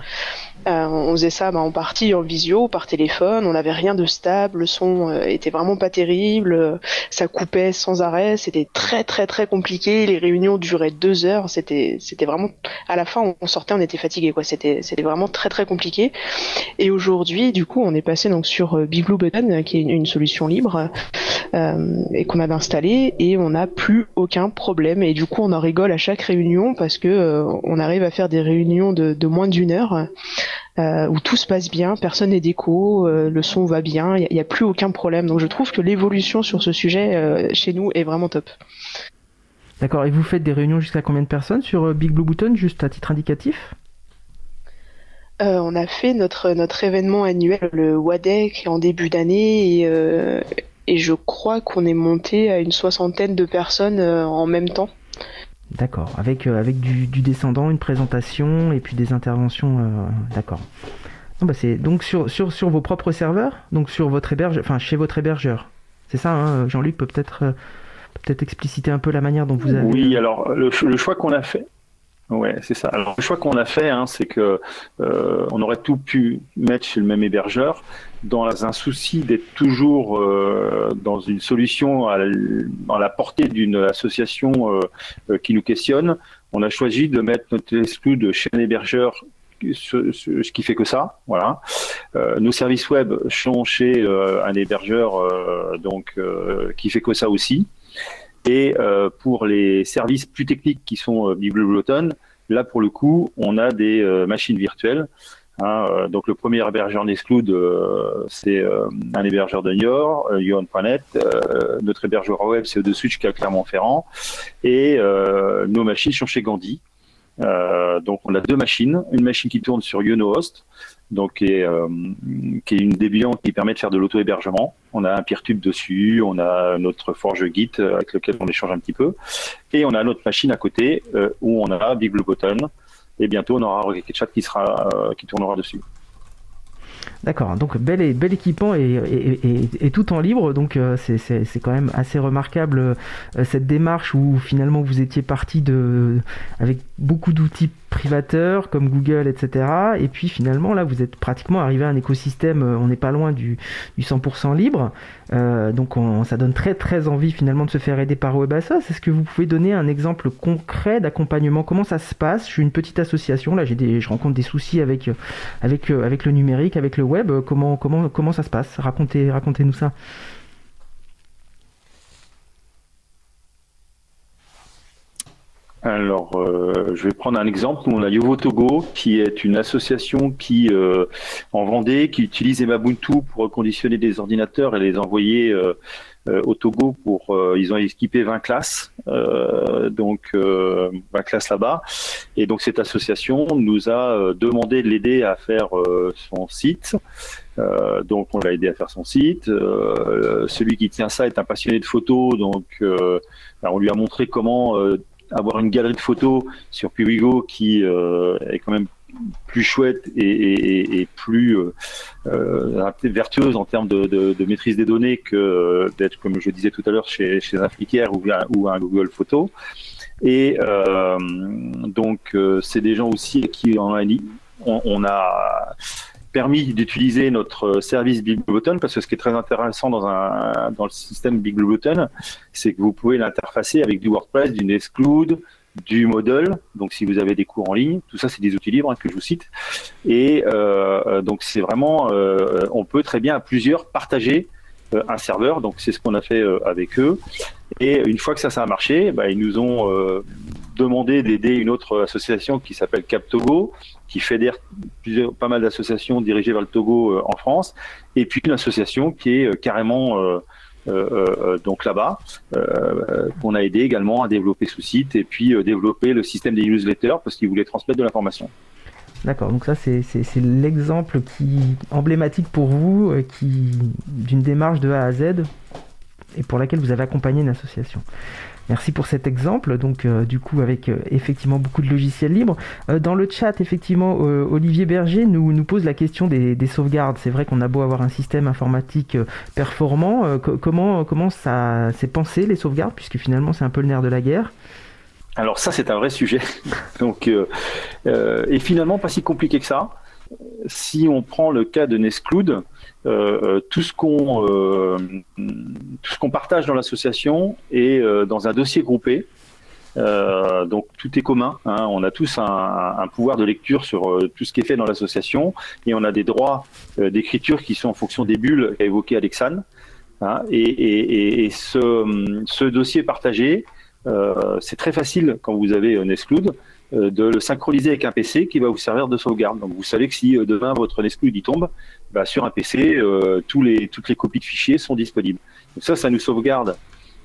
Euh, on faisait ça bah, en partie en visio, par téléphone. On n'avait rien de stable. Le son euh, était vraiment pas terrible. Ça coupait sans arrêt. C'était très très très compliqué. Les réunions duraient deux heures. C'était c'était vraiment à la fin on sortait, on était fatigué quoi. C'était c'était vraiment très très compliqué. Et aujourd'hui, du coup, on est passé donc sur euh, Big Blue Button, qui est une, solution libre et qu'on avait installée et on n'a plus aucun problème. Et du coup, on en rigole à chaque réunion parce que on arrive à faire des réunions de, de moins d'une heure euh, où tout se passe bien, personne n'est déco, euh, le son va bien, il n'y a, plus aucun problème. Donc je trouve que l'évolution sur ce sujet euh, chez nous est vraiment top. D'accord, et vous faites des réunions jusqu'à combien de personnes sur Big Blue Button, juste à titre indicatif? On a fait notre, notre événement annuel, le WADEC, en début d'année, et, et je crois qu'on est monté à une soixantaine de personnes en même temps. D'accord, avec, euh, avec du, descendant, une présentation et puis des interventions. Euh, d'accord. bah c'est donc sur, sur, sur vos propres serveurs, donc sur votre hébergeur, enfin chez votre hébergeur. C'est ça, hein, Jean-Luc peut peut-être euh, peut-être expliciter un peu la manière dont vous avez. Oui, alors le, le choix qu'on a fait, Ouais, c'est ça. Alors, le choix qu'on a fait, hein, c'est que euh, on aurait tout pu mettre chez le même hébergeur, dans un souci d'être toujours euh, dans une solution à la, dans la portée d'une association euh, euh, qui nous questionne. On a choisi de mettre notre exclu chez un hébergeur ce, ce, qui fait que ça, voilà. Euh, nos services web sont chez euh, un hébergeur donc qui fait que ça aussi. Et pour les services plus techniques qui sont Biblioton, là pour le coup, on a des machines virtuelles. Hein, donc le premier hébergeur d'Exclude, c'est un hébergeur de Niort, Yohan.net. notre hébergeur web, c'est de Switch qui à Clermont-Ferrand. Et nos machines sont chez Gandhi. donc on a deux machines, une machine qui tourne sur YonoHost, donc qui est, euh, une Debian qui permet de faire de l'auto-hébergement. On a un PeerTube dessus, on a notre Forge Git euh, avec lequel on échange un petit peu, et on a notre machine à côté euh, où on a Big Blue et bientôt on aura Rocket Chat qui sera qui tournera dessus. D'accord, donc bel, bel équipement et, et, tout en libre, donc c'est quand même assez remarquable cette démarche où finalement vous étiez parti de, avec beaucoup d'outils privateurs comme Google, etc. Et puis finalement, là, vous êtes pratiquement arrivé à un écosystème, euh, on n'est pas loin du, 100% libre. Euh, donc ça donne très très envie finalement de se faire aider par WebAssociation. Est-ce que vous pouvez donner un exemple concret d'accompagnement? Comment ça se passe? Je suis une petite association, là des, je rencontre des soucis avec, avec, avec le numérique, avec le web. Comment, comment, comment ça se passe? Racontez, racontez-nous ça. Alors, euh, je vais prendre un exemple. On a Yovo Togo, qui est une association qui, euh, en Vendée, qui utilise Emabuntu pour reconditionner des ordinateurs et les envoyer euh, au Togo pour. ils ont équipé 20 classes, donc 20 classes là-bas. Et donc cette association nous a demandé de l'aider à faire son site. donc on l'a aidé à faire son site. celui qui tient ça est un passionné de photos, donc on lui a montré comment avoir une galerie de photos sur Piwigo qui euh, est quand même plus chouette et, plus euh, euh, vertueuse en termes de, maîtrise des données que d'être, comme je disais tout à l'heure, chez, un Flickr ou, un Google Photo. Et donc, c'est des gens aussi qui en on, on a permis d'utiliser notre service Big Blue Button parce que ce qui est très intéressant dans, un, dans le système Big Blue Button, c'est que vous pouvez l'interfacer avec du WordPress, du Nextcloud, du Model. Donc, si vous avez des cours en ligne, tout ça, c'est des outils libres hein, que je vous cite. Et euh, donc, c'est vraiment, euh, on peut très bien à plusieurs partager euh, un serveur. Donc, c'est ce qu'on a fait avec eux. Et une fois que ça, a marché, bah, ils nous ont demandé d'aider une autre association qui s'appelle CapTogo, qui fédère pas mal d'associations dirigées vers le Togo euh, en France, et puis une association qui est euh, carrément euh, donc là-bas, qu'on a aidé également à développer ce site et puis développer le système des newsletters parce qu'ils voulaient transmettre de l'information. D'accord, donc ça c'est l'exemple qui emblématique pour vous qui d'une démarche de A à Z et pour laquelle vous avez accompagné une association. Merci pour cet exemple. Donc, euh, du coup, avec euh, effectivement beaucoup de logiciels libres. Euh, dans le chat, effectivement, Olivier Berger nous, pose la question des, sauvegardes. C'est vrai qu'on a beau avoir un système informatique performant. comment, comment ça s'est pensé, les sauvegardes, puisque finalement, c'est un peu le nerf de la guerre? Alors, ça, c'est un vrai sujet. (laughs) Donc, et finalement, pas si compliqué que ça. Si on prend le cas de Nescloud, euh, euh, tout ce qu'on euh, tout ce qu'on partage dans l'association est dans un dossier groupé. donc tout est commun. Hein. On a tous un, pouvoir de lecture sur tout ce qui est fait dans l'association et on a des droits d'écriture qui sont en fonction des bulles qu'a évoqué Alexandre. Hein. Et, ce, dossier partagé, c'est très facile quand vous avez un exclude de le synchroniser avec un PC qui va vous servir de sauvegarde. Donc vous savez que si demain votre exclude y tombe, bah, sur un PC, euh, toutes les copies de fichiers sont disponibles. Ça, ça nous sauvegarde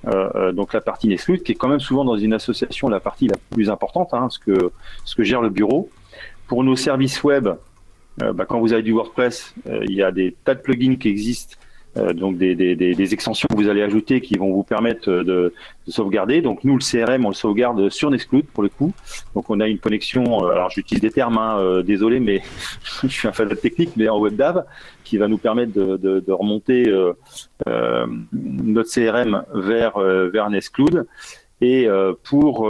euh, euh, donc la partie Nextcloud, qui est quand même souvent dans une association la partie la plus importante, hein, ce, que, ce que gère le bureau. Pour nos services web, bah, quand vous avez du WordPress, il y a des tas de plugins qui existent euh, donc des, des, des, extensions que vous allez ajouter qui vont vous permettre de, de, sauvegarder. Donc nous, le CRM, on le sauvegarde sur Nextcloud pour le coup. Donc on a une connexion, euh, alors j'utilise des termes, hein, euh, désolé, mais (laughs) je suis un fan de technique, mais en WebDAV, qui va nous permettre de, de, de remonter euh, notre CRM vers, vers Nextcloud. Et pour,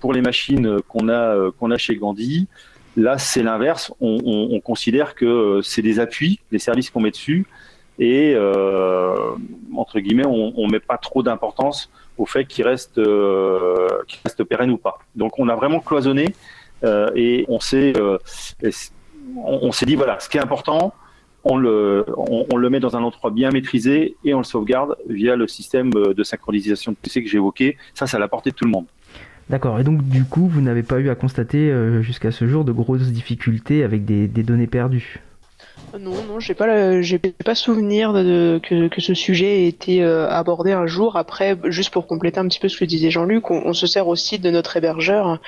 pour les machines qu'on a, qu'on a chez Gandhi, Là, c'est l'inverse. On, considère que euh, c'est des appuis, les services qu'on met dessus, et euh, entre guillemets, on, ne met pas trop d'importance au fait qu'ils restent, euh, reste pérennes ou pas. Donc, on a vraiment cloisonné et on s'est, on, s'est dit voilà, ce qui est important, on le, on, le met dans un endroit bien maîtrisé et on le sauvegarde via le système de synchronisation de PC que évoqué. Ça, c'est à la portée de tout le monde. D'accord. Et donc, du coup, vous n'avez pas eu à constater jusqu'à ce jour de grosses difficultés avec des données perdues? Non, non, j'ai pas, j'ai pas souvenir que, que, ce sujet ait été euh, abordé un jour. Après, juste pour compléter un petit peu ce que disait Jean-Luc, on, se sert aussi de notre hébergeur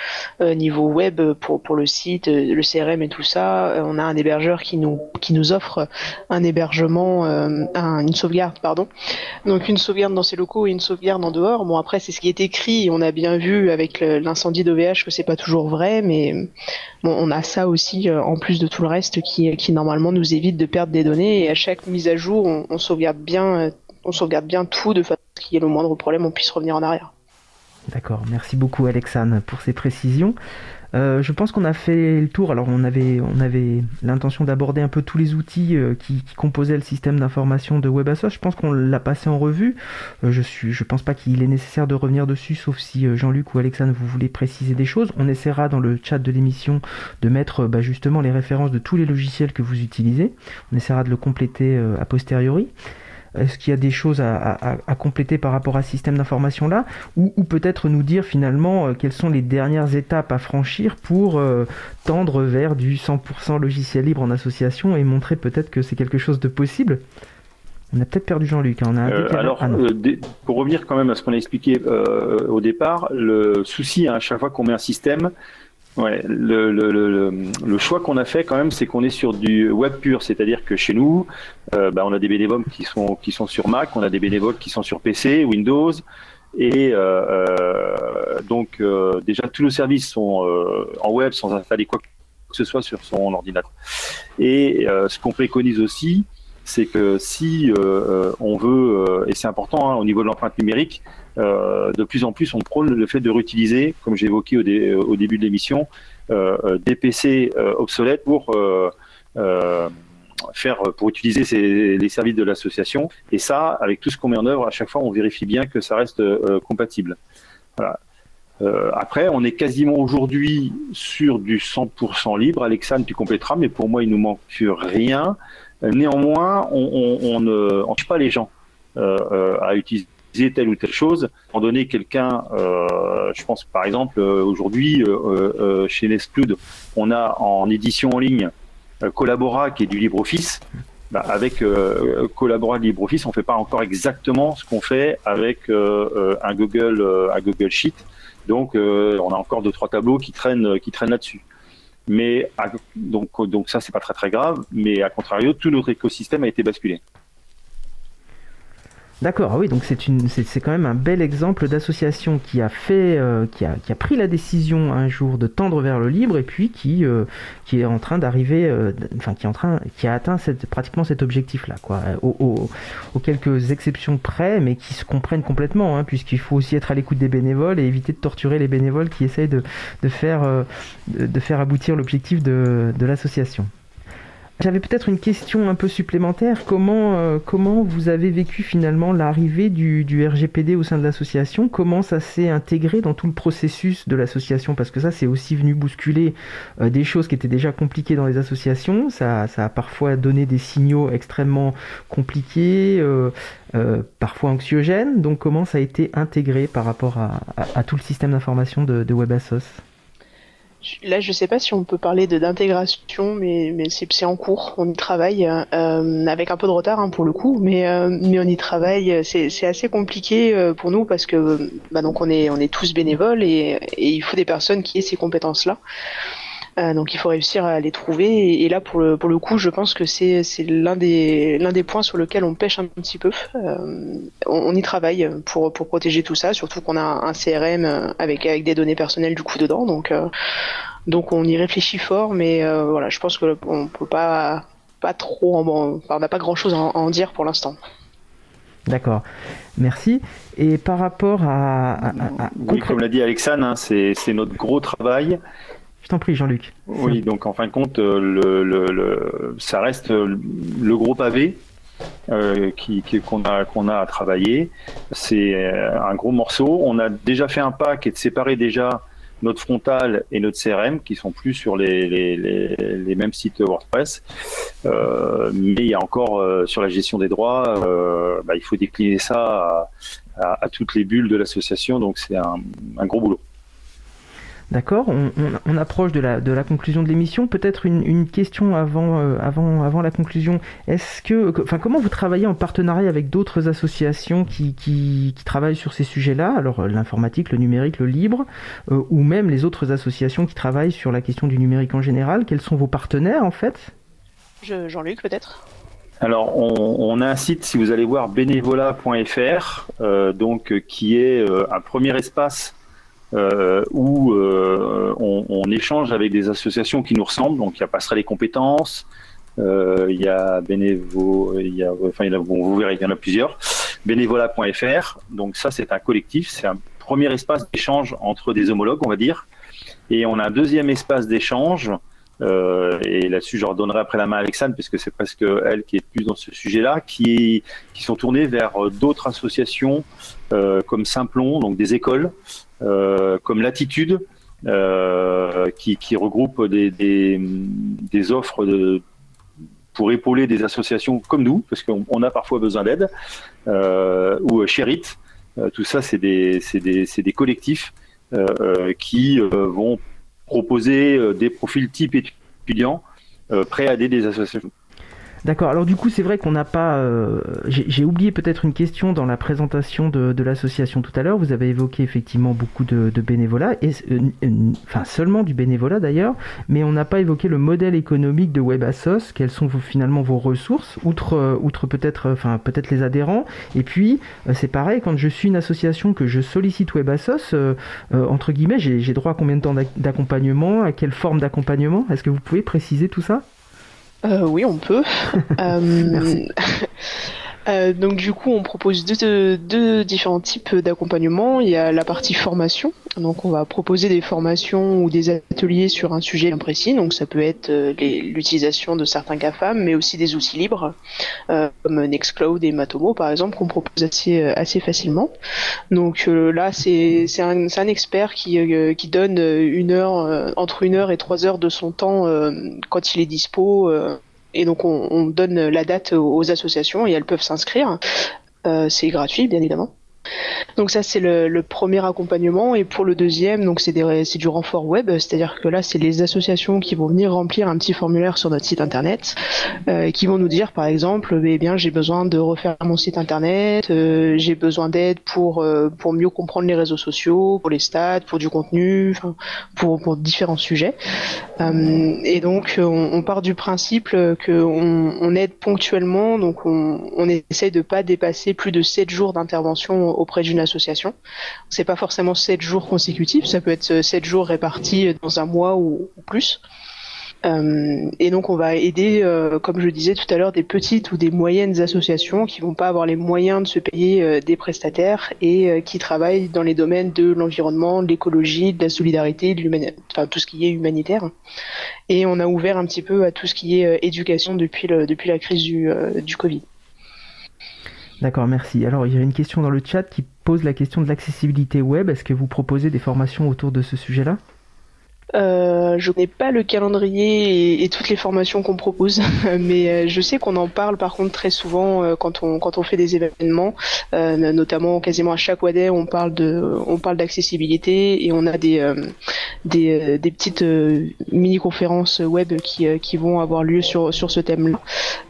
euh, niveau web pour, pour le site, euh, le CRM et tout ça. on a un hébergeur qui nous, qui nous offre un hébergement, une sauvegarde, pardon. Donc une sauvegarde dans ses locaux et une sauvegarde en dehors. Bon, après, c'est ce qui est écrit. On a bien vu avec l'incendie d'OVH que c'est pas toujours vrai, mais on a ça aussi en plus de tout le reste qui, qui normalement nous évite de perdre des données et à chaque mise à jour, on, sauvegarde bien, euh, on sauvegarde bien tout de façon qu'il y ait le moindre problème, on puisse revenir en arrière. D'accord, merci beaucoup Alexandre pour ces précisions. Euh, je pense qu'on a fait le tour. Alors on avait, on avait l'intention d'aborder un peu tous les outils euh, qui, composaient le système d'information de WebAssociation. Je pense qu'on l'a passé en revue. Euh, je suis, je pense pas qu'il est nécessaire de revenir dessus, sauf si Jean-Luc ou Alexandre vous voulez préciser des choses. On essaiera dans le chat de l'émission de mettre bah, justement les références de tous les logiciels que vous utilisez. On essaiera de le compléter a posteriori. Est-ce qu'il y a des choses à, compléter par rapport à ce système d'information là Ou, peut-être nous dire finalement euh, quelles sont les dernières étapes à franchir pour euh, tendre vers du 100% logiciel libre en association et montrer peut-être que c'est quelque chose de possible? On a peut-être perdu Jean-Luc. Hein, euh, alors, ah pour revenir quand même à ce qu'on a expliqué au départ, le souci à chaque fois qu'on met un système, Ouais, le, le, le, le choix qu'on a fait quand même, c'est qu'on est sur du web pur, c'est-à-dire que chez nous, euh, bah, on a des bénévoles qui sont qui sont sur Mac, on a des bénévoles qui sont sur PC, Windows, et euh, euh donc euh, déjà tous nos services sont euh, en web sans installer quoi que ce soit sur son ordinateur. Et ce qu'on préconise aussi, c'est que si on veut, et c'est important hein, au niveau de l'empreinte numérique, euh, de plus en plus, on prône le fait de réutiliser, comme j'ai évoqué au, début de l'émission, euh, euh, des PC obsolètes pour faire pour utiliser les services de l'association. Et ça, avec tout ce qu'on met en œuvre, à chaque fois, on vérifie bien que ça reste compatible. après, on est quasiment aujourd'hui sur du 100% libre. Alexandre, tu compléteras, mais pour moi, il nous manque rien. Néanmoins, on ne on, pas les gens à utiliser telle ou telle chose. En donné, quelqu'un, euh, je pense par exemple euh, aujourd'hui euh, chez Nestcloud, on a en édition en ligne Collabora qui est du LibreOffice. Bah, avec Collabora LibreOffice, on fait pas encore exactement ce qu'on fait avec un Google, un Google Sheet. Donc, on a encore deux trois tableaux qui traînent, qui traînent là-dessus. Mais donc, donc ça, c'est pas très très grave. Mais à contrario, tout notre écosystème a été basculé. D'accord, ah oui, donc c'est c'est, quand même un bel exemple d'association qui a fait, euh, qui, a, qui a pris la décision un jour de tendre vers le libre et puis qui, euh, qui est en train d'arriver, euh, enfin qui est en train, qui a atteint cette, pratiquement cet objectif-là, quoi, aux, quelques exceptions près, mais qui se comprennent complètement, hein, puisqu'il faut aussi être à l'écoute des bénévoles et éviter de torturer les bénévoles qui essayent de, de faire, de, faire aboutir l'objectif de, de l'association. J'avais peut-être une question un peu supplémentaire. Comment, euh, comment vous avez vécu finalement l'arrivée du, RGPD au sein de l'association? Comment ça s'est intégré dans tout le processus de l'association? Parce que ça, c'est aussi venu bousculer euh, des choses qui étaient déjà compliquées dans les associations. Ça, ça a parfois donné des signaux extrêmement compliqués, euh, parfois anxiogènes. Donc comment ça a été intégré par rapport à, tout le système d'information de, de WebAssos Là, je sais pas si on peut parler de d'intégration, mais, mais c'est en cours. On y travaille euh, avec un peu de retard hein, pour le coup, mais euh, mais on y travaille. C'est assez compliqué euh, pour nous parce que bah, donc on est on est tous bénévoles et, et il faut des personnes qui aient ces compétences là. Euh, donc il faut réussir à les trouver. Et, là, pour le, pour le coup, je pense que c'est l'un des, l'un des points sur lequel on pêche un petit peu. Euh, on, y travaille pour, pour protéger tout ça, surtout qu'on a un CRM avec, avec des données personnelles du coup dedans. Donc, euh, donc on y réfléchit fort, mais voilà, je pense qu'on peut pas, pas trop, en, enfin, on n'a pas grand chose à en, dire pour l'instant. D'accord, merci. Et par rapport à... oui, comme l'a dit Alexandre, hein, c'est notre gros travail. Jean-Luc. Oui, donc en fin de compte, euh, le, ça reste euh, le gros pavé euh, qui, qu'on a qu'on a à travailler. C'est un gros morceau. On a déjà fait un pas qui est de séparer déjà notre frontal et notre CRM qui sont plus sur les, les, les, mêmes sites WordPress. Mais il y a encore sur la gestion des droits, bah, il faut décliner ça à, toutes les bulles de l'association, donc c'est un, gros boulot. D'accord, on, approche de la, de la conclusion de l'émission. Peut-être une, question avant, euh, avant, avant la conclusion. Est-ce que, enfin, comment vous travaillez en partenariat avec d'autres associations qui, qui, travaillent sur ces sujets-là? Alors euh, l'informatique, le numérique, le libre, euh, ou même les autres associations qui travaillent sur la question du numérique en général? Quels sont vos partenaires en fait? Jean-Luc peut-être? Alors, on, a un site, si vous allez voir, bénévolat.fr, donc qui est un premier espace euh, où euh, on, on, échange avec des associations qui nous ressemblent. Donc il y a Passerelle les compétences, euh, il y a Bénévo, il y a, enfin il y a, bon, vous verrez, il y en a plusieurs. Bénévolat.fr. Donc ça c'est un collectif, c'est un premier espace d'échange entre des homologues, on va dire. Et on a un deuxième espace d'échange. Euh, et là-dessus, je redonnerai après la main à Alexandre, puisque c'est presque elle qui est plus dans ce sujet-là, qui, qui sont tournées vers d'autres associations euh, comme Simplon, donc des écoles, euh, comme Latitude, euh, qui, regroupe des, offres pour épauler des associations comme nous, parce qu'on a parfois besoin d'aide, euh, ou Sherit. Euh, tout ça, c'est des, des, collectifs euh, qui vont proposer des profils type étudiants prêts à aider des associations. D'accord. Alors du coup, c'est vrai qu'on n'a pas. Euh, j'ai oublié peut-être une question dans la présentation de, l'association tout à l'heure. Vous avez évoqué effectivement beaucoup de, de bénévolat, et, euh, enfin seulement du bénévolat d'ailleurs, mais on n'a pas évoqué le modèle économique de WebAssos. Quelles sont finalement vos ressources, outre, euh, outre peut-être, enfin peut-être les adhérents. Et puis c'est pareil, quand je suis une association que je sollicite WebAssos, entre guillemets, j'ai droit à combien de temps d'accompagnement, à quelle forme d'accompagnement? Est-ce que vous pouvez préciser tout ça? Euh, oui, on peut. (laughs) euh, (laughs) euh, donc du coup, on propose deux, deux différents types d'accompagnement. Il y a la partie formation. Donc on va proposer des formations ou des ateliers sur un sujet bien précis. Donc ça peut être euh, l'utilisation de certains GAFAM, mais aussi des outils libres euh, comme Nextcloud et Matomo par exemple qu'on propose assez assez facilement. Donc là c'est c'est un, un expert qui qui donne une heure entre une heure et trois heures de son temps quand il est dispo et donc on, donne la date aux associations et elles peuvent s'inscrire. Euh, c'est gratuit, bien évidemment. Donc ça c'est le, premier accompagnement. Et pour le deuxième donc c'est du renfort web, c'est-à-dire que là c'est les associations qui vont venir remplir un petit formulaire sur notre site internet, euh, qui vont nous dire par exemple eh bien j'ai besoin de refaire mon site internet, euh, j'ai besoin d'aide pour euh, pour mieux comprendre les réseaux sociaux, pour les stats, pour du contenu, pour pour différents sujets. et donc on, part du principe que on, aide ponctuellement, donc on, essaie de pas dépasser plus de 7 jours d'intervention auprès d'une association. C'est pas forcément sept jours consécutifs, ça peut être sept jours répartis dans un mois ou, plus. Euh, et donc on va aider, euh, comme je disais tout à l'heure, des petites ou des moyennes associations qui vont pas avoir les moyens de se payer euh, des prestataires et qui travaillent dans les domaines de l'environnement, de l'écologie, de la solidarité, de enfin tout ce qui est humanitaire. Et on a ouvert un petit peu à tout ce qui est éducation depuis, le, depuis la crise du, du Covid. D'accord, merci. Alors, il y a une question dans le chat qui pose la question de l'accessibilité web. Est-ce que vous proposez des formations autour de ce sujet-là? Euh, je n'ai pas le calendrier et, toutes les formations qu'on propose, (laughs) mais euh, je sais qu'on en parle par contre très souvent euh, quand on quand on fait des événements, notamment quasiment à chaque WADE on parle de on parle d'accessibilité et on a des des, des, petites mini conférences web qui qui vont avoir lieu sur sur ce thème-là.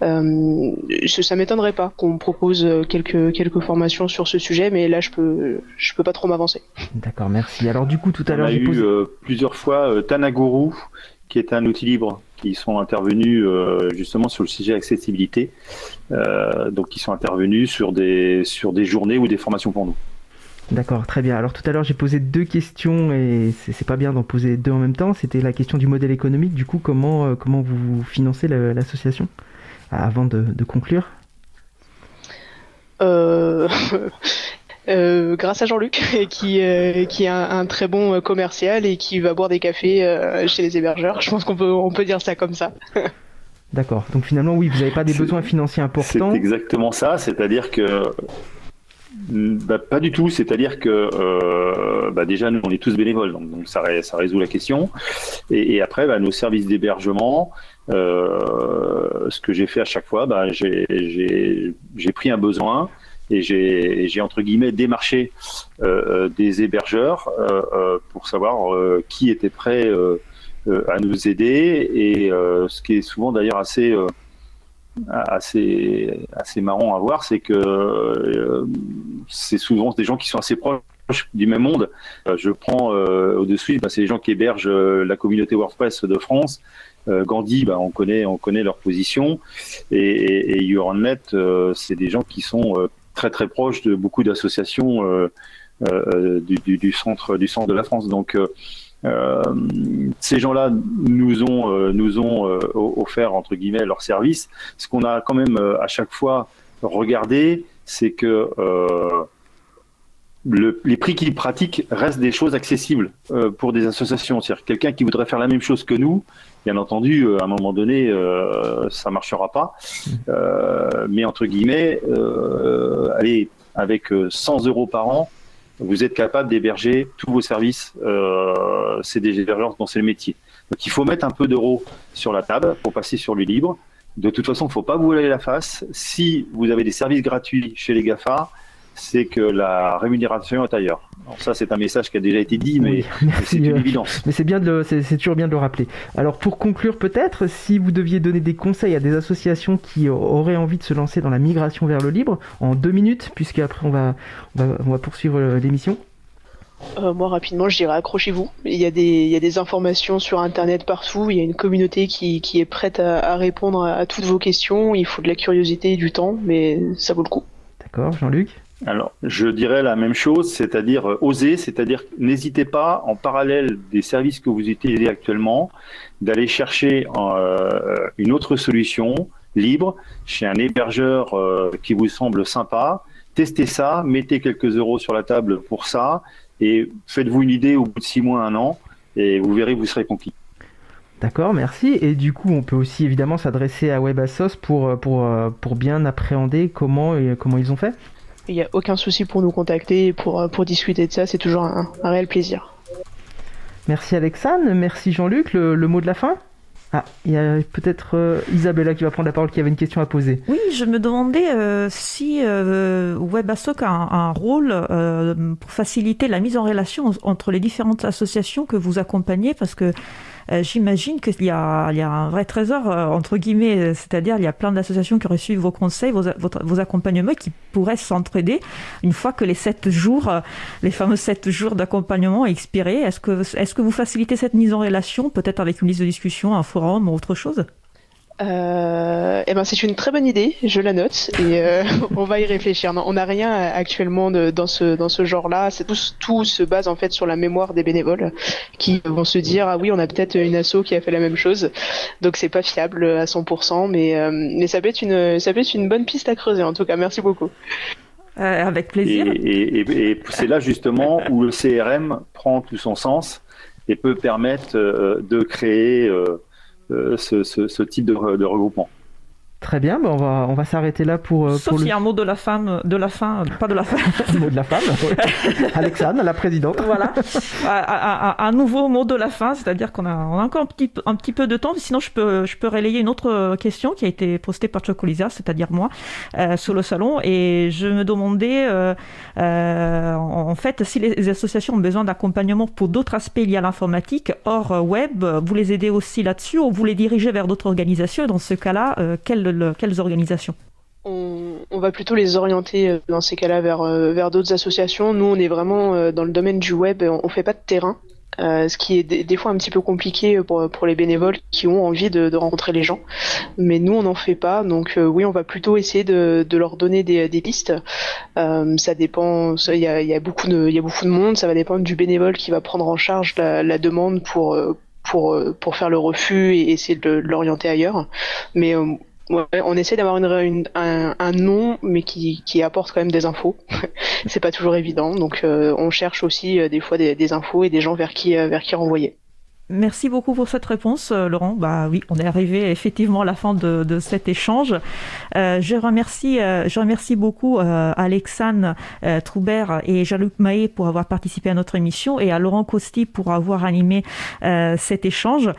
ça m'étonnerait pas qu'on propose quelques quelques formations sur ce sujet, mais là je peux je peux pas trop m'avancer. D'accord, merci. Alors du coup tout à l'heure j'ai posé plusieurs fois Tanaguru, qui est un outil libre, qui sont intervenus euh, justement sur le sujet accessibilité. Euh, donc, ils sont intervenus sur des, sur des journées ou des formations pour nous. D'accord, très bien. Alors tout à l'heure j'ai posé deux questions et c'est pas bien d'en poser deux en même temps. C'était la question du modèle économique. Du coup, comment comment vous financez l'association avant de, de conclure? Euh, Euh, grâce à Jean-Luc, (laughs) qui, euh, qui est un, très bon euh, commercial et qui va boire des cafés chez les hébergeurs. Je pense qu'on peut, on peut dire ça comme ça. (laughs) D'accord. Donc finalement, oui, vous n'avez pas des besoins financiers importants. C'est exactement ça. C'est-à-dire que bah, pas du tout, c'est-à-dire que euh, bah, déjà nous on est tous bénévoles, donc, ça, ça, résout la question. Et, après, bah, nos services d'hébergement, euh, ce que j'ai fait à chaque fois, bah, j'ai pris un besoin et j'ai entre guillemets démarché euh, des hébergeurs pour savoir qui était prêt à nous aider et ce qui est souvent d'ailleurs assez assez assez marrant à voir, c'est que euh, c'est souvent des gens qui sont assez proches du même monde. Euh, je prends euh, au-dessus, bah, c'est les gens qui hébergent la communauté WordPress de France. Gandhi, bah, on connaît on connaît leur position, et, et, et c'est des gens qui sont très très proches de beaucoup d'associations du, du, du, centre du centre de la France. Donc euh, ces gens-là nous ont, euh, nous ont euh, offert entre guillemets leur service. Ce qu'on a quand même à chaque fois regardé, c'est que le, les prix qu'ils pratiquent restent des choses accessibles pour des associations. C'est-à-dire quelqu'un qui voudrait faire la même chose que nous, bien entendu, à un moment donné, euh, ça marchera pas. mais entre guillemets, allez, avec 100 euros par an, vous êtes capable d'héberger tous vos services. Euh, c'est des hébergeurs dont c'est le métier. Donc il faut mettre un peu d'euros sur la table pour passer sur le libre. De toute façon, il ne faut pas vous voler la face. Si vous avez des services gratuits chez les GAFA, c'est que la rémunération est ailleurs. Alors ça, c'est un message qui a déjà été dit, mais (laughs) c'est une euh, évidence. Mais c'est bien de, c'est toujours bien de le rappeler. Alors pour conclure, peut-être, si vous deviez donner des conseils à des associations qui auraient envie de se lancer dans la migration vers le libre, en deux minutes, puisque après on va, on va, poursuivre euh, l'émission. Euh, moi, rapidement, je dirais accrochez-vous. Il y, a des, il y a des informations sur Internet partout. Il y a une communauté qui, qui est prête à, répondre à toutes vos questions. Il faut de la curiosité et du temps, mais ça vaut le coup. D'accord, Jean-Luc? Alors, je dirais la même chose, c'est-à-dire euh, oser, c'est-à-dire n'hésitez pas, en parallèle des services que vous utilisez actuellement, d'aller chercher euh, une autre solution libre chez un hébergeur euh, qui vous semble sympa. Testez ça, mettez quelques euros sur la table pour ça, et faites-vous une idée au bout de six mois, un an, et vous verrez, vous serez conquis. D'accord, merci. Et du coup, on peut aussi évidemment s'adresser à WebAssos pour, pour, pour bien appréhender comment, comment ils ont fait? Il n'y a aucun souci pour nous contacter pour, euh, pour discuter de ça, c'est toujours un, réel plaisir. Merci Alexandre, merci Jean-Luc, le, mot de la fin? Ah, il y a peut-être euh, Isabella qui va prendre la parole, qui avait une question à poser. Oui, je me demandais euh, si euh, WebAssoc a un, rôle pour faciliter la mise en relation entre les différentes associations que vous accompagnez, parce que euh, j'imagine qu'il y, a, un vrai trésor, euh, entre guillemets, c'est-à-dire il y a plein d'associations qui auraient suivi vos conseils, vos, vos accompagnements, qui pourraient s'entraider une fois que les sept jours, euh, les fameux sept jours d'accompagnement expiré. Est-ce que, est-ce que vous facilitez cette mise en relation, peut-être avec une liste de discussion, un forum ou autre chose? Euh, eh ben c'est une très bonne idée, je la note et euh, (laughs) on va y réfléchir. Non, on n'a rien actuellement dans ce dans ce genre-là. C'est tout, tout se base en fait sur la mémoire des bénévoles qui vont se dire ah oui on a peut-être une asso qui a fait la même chose, donc c'est pas fiable à 100%, mais euh, mais ça peut être une ça peut être une bonne piste à creuser en tout cas. Merci beaucoup. avec plaisir. Et, et c'est là justement où le CRM prend tout son sens et peut permettre de créer euh, ce, type de regroupement. Très bien, ben on va, on va s'arrêter là pour. Euh, Sauf s'il y a un mot de la femme, de la fin, pas de la fin. (laughs) un mot de la femme. (laughs) Alexandre, la présidente. Voilà. (laughs) Un, nouveau mot de la fin, c'est-à-dire qu'on a, on a encore un petit, un petit peu de temps. Sinon, je peux, je peux relayer une autre question qui a été postée par Chocolisa, c'est-à-dire moi, euh, sur le salon. Et je me demandais, euh, en fait, si les associations ont besoin d'accompagnement pour d'autres aspects liés à l'informatique, hors web, vous les aidez aussi là-dessus ou vous les dirigez vers d'autres organisations? Dans ce cas-là, quelle quelles organisations on, va plutôt les orienter euh, dans ces cas-là vers, euh, vers d'autres associations. Nous, on est vraiment euh, dans le domaine du web, on, ne fait pas de terrain. ce qui est des, fois un petit peu compliqué pour, les bénévoles qui ont envie de, rencontrer les gens. Mais nous, on n'en fait pas. Donc oui, on va plutôt essayer de, leur donner des, des pistes. ça dépend, il y a, beaucoup de, monde. Ça va dépendre du bénévole qui va prendre en charge la, demande pour, pour, pour faire le refus et essayer de l'orienter ailleurs. Mais on essaie d'avoir un, nom, mais qui, apporte quand même des infos. (laughs) c'est pas toujours évident, donc euh, on cherche aussi euh, des fois des, infos et des gens vers qui, euh, vers qui renvoyer. Merci beaucoup pour cette réponse, Laurent. Bah oui, on est arrivé effectivement à la fin de, cet échange. Je remercie, je remercie beaucoup euh, Alexandre euh, Troubert et Jean-Luc Mahé pour avoir participé à notre émission et à Laurent Costi pour avoir animé cet échange.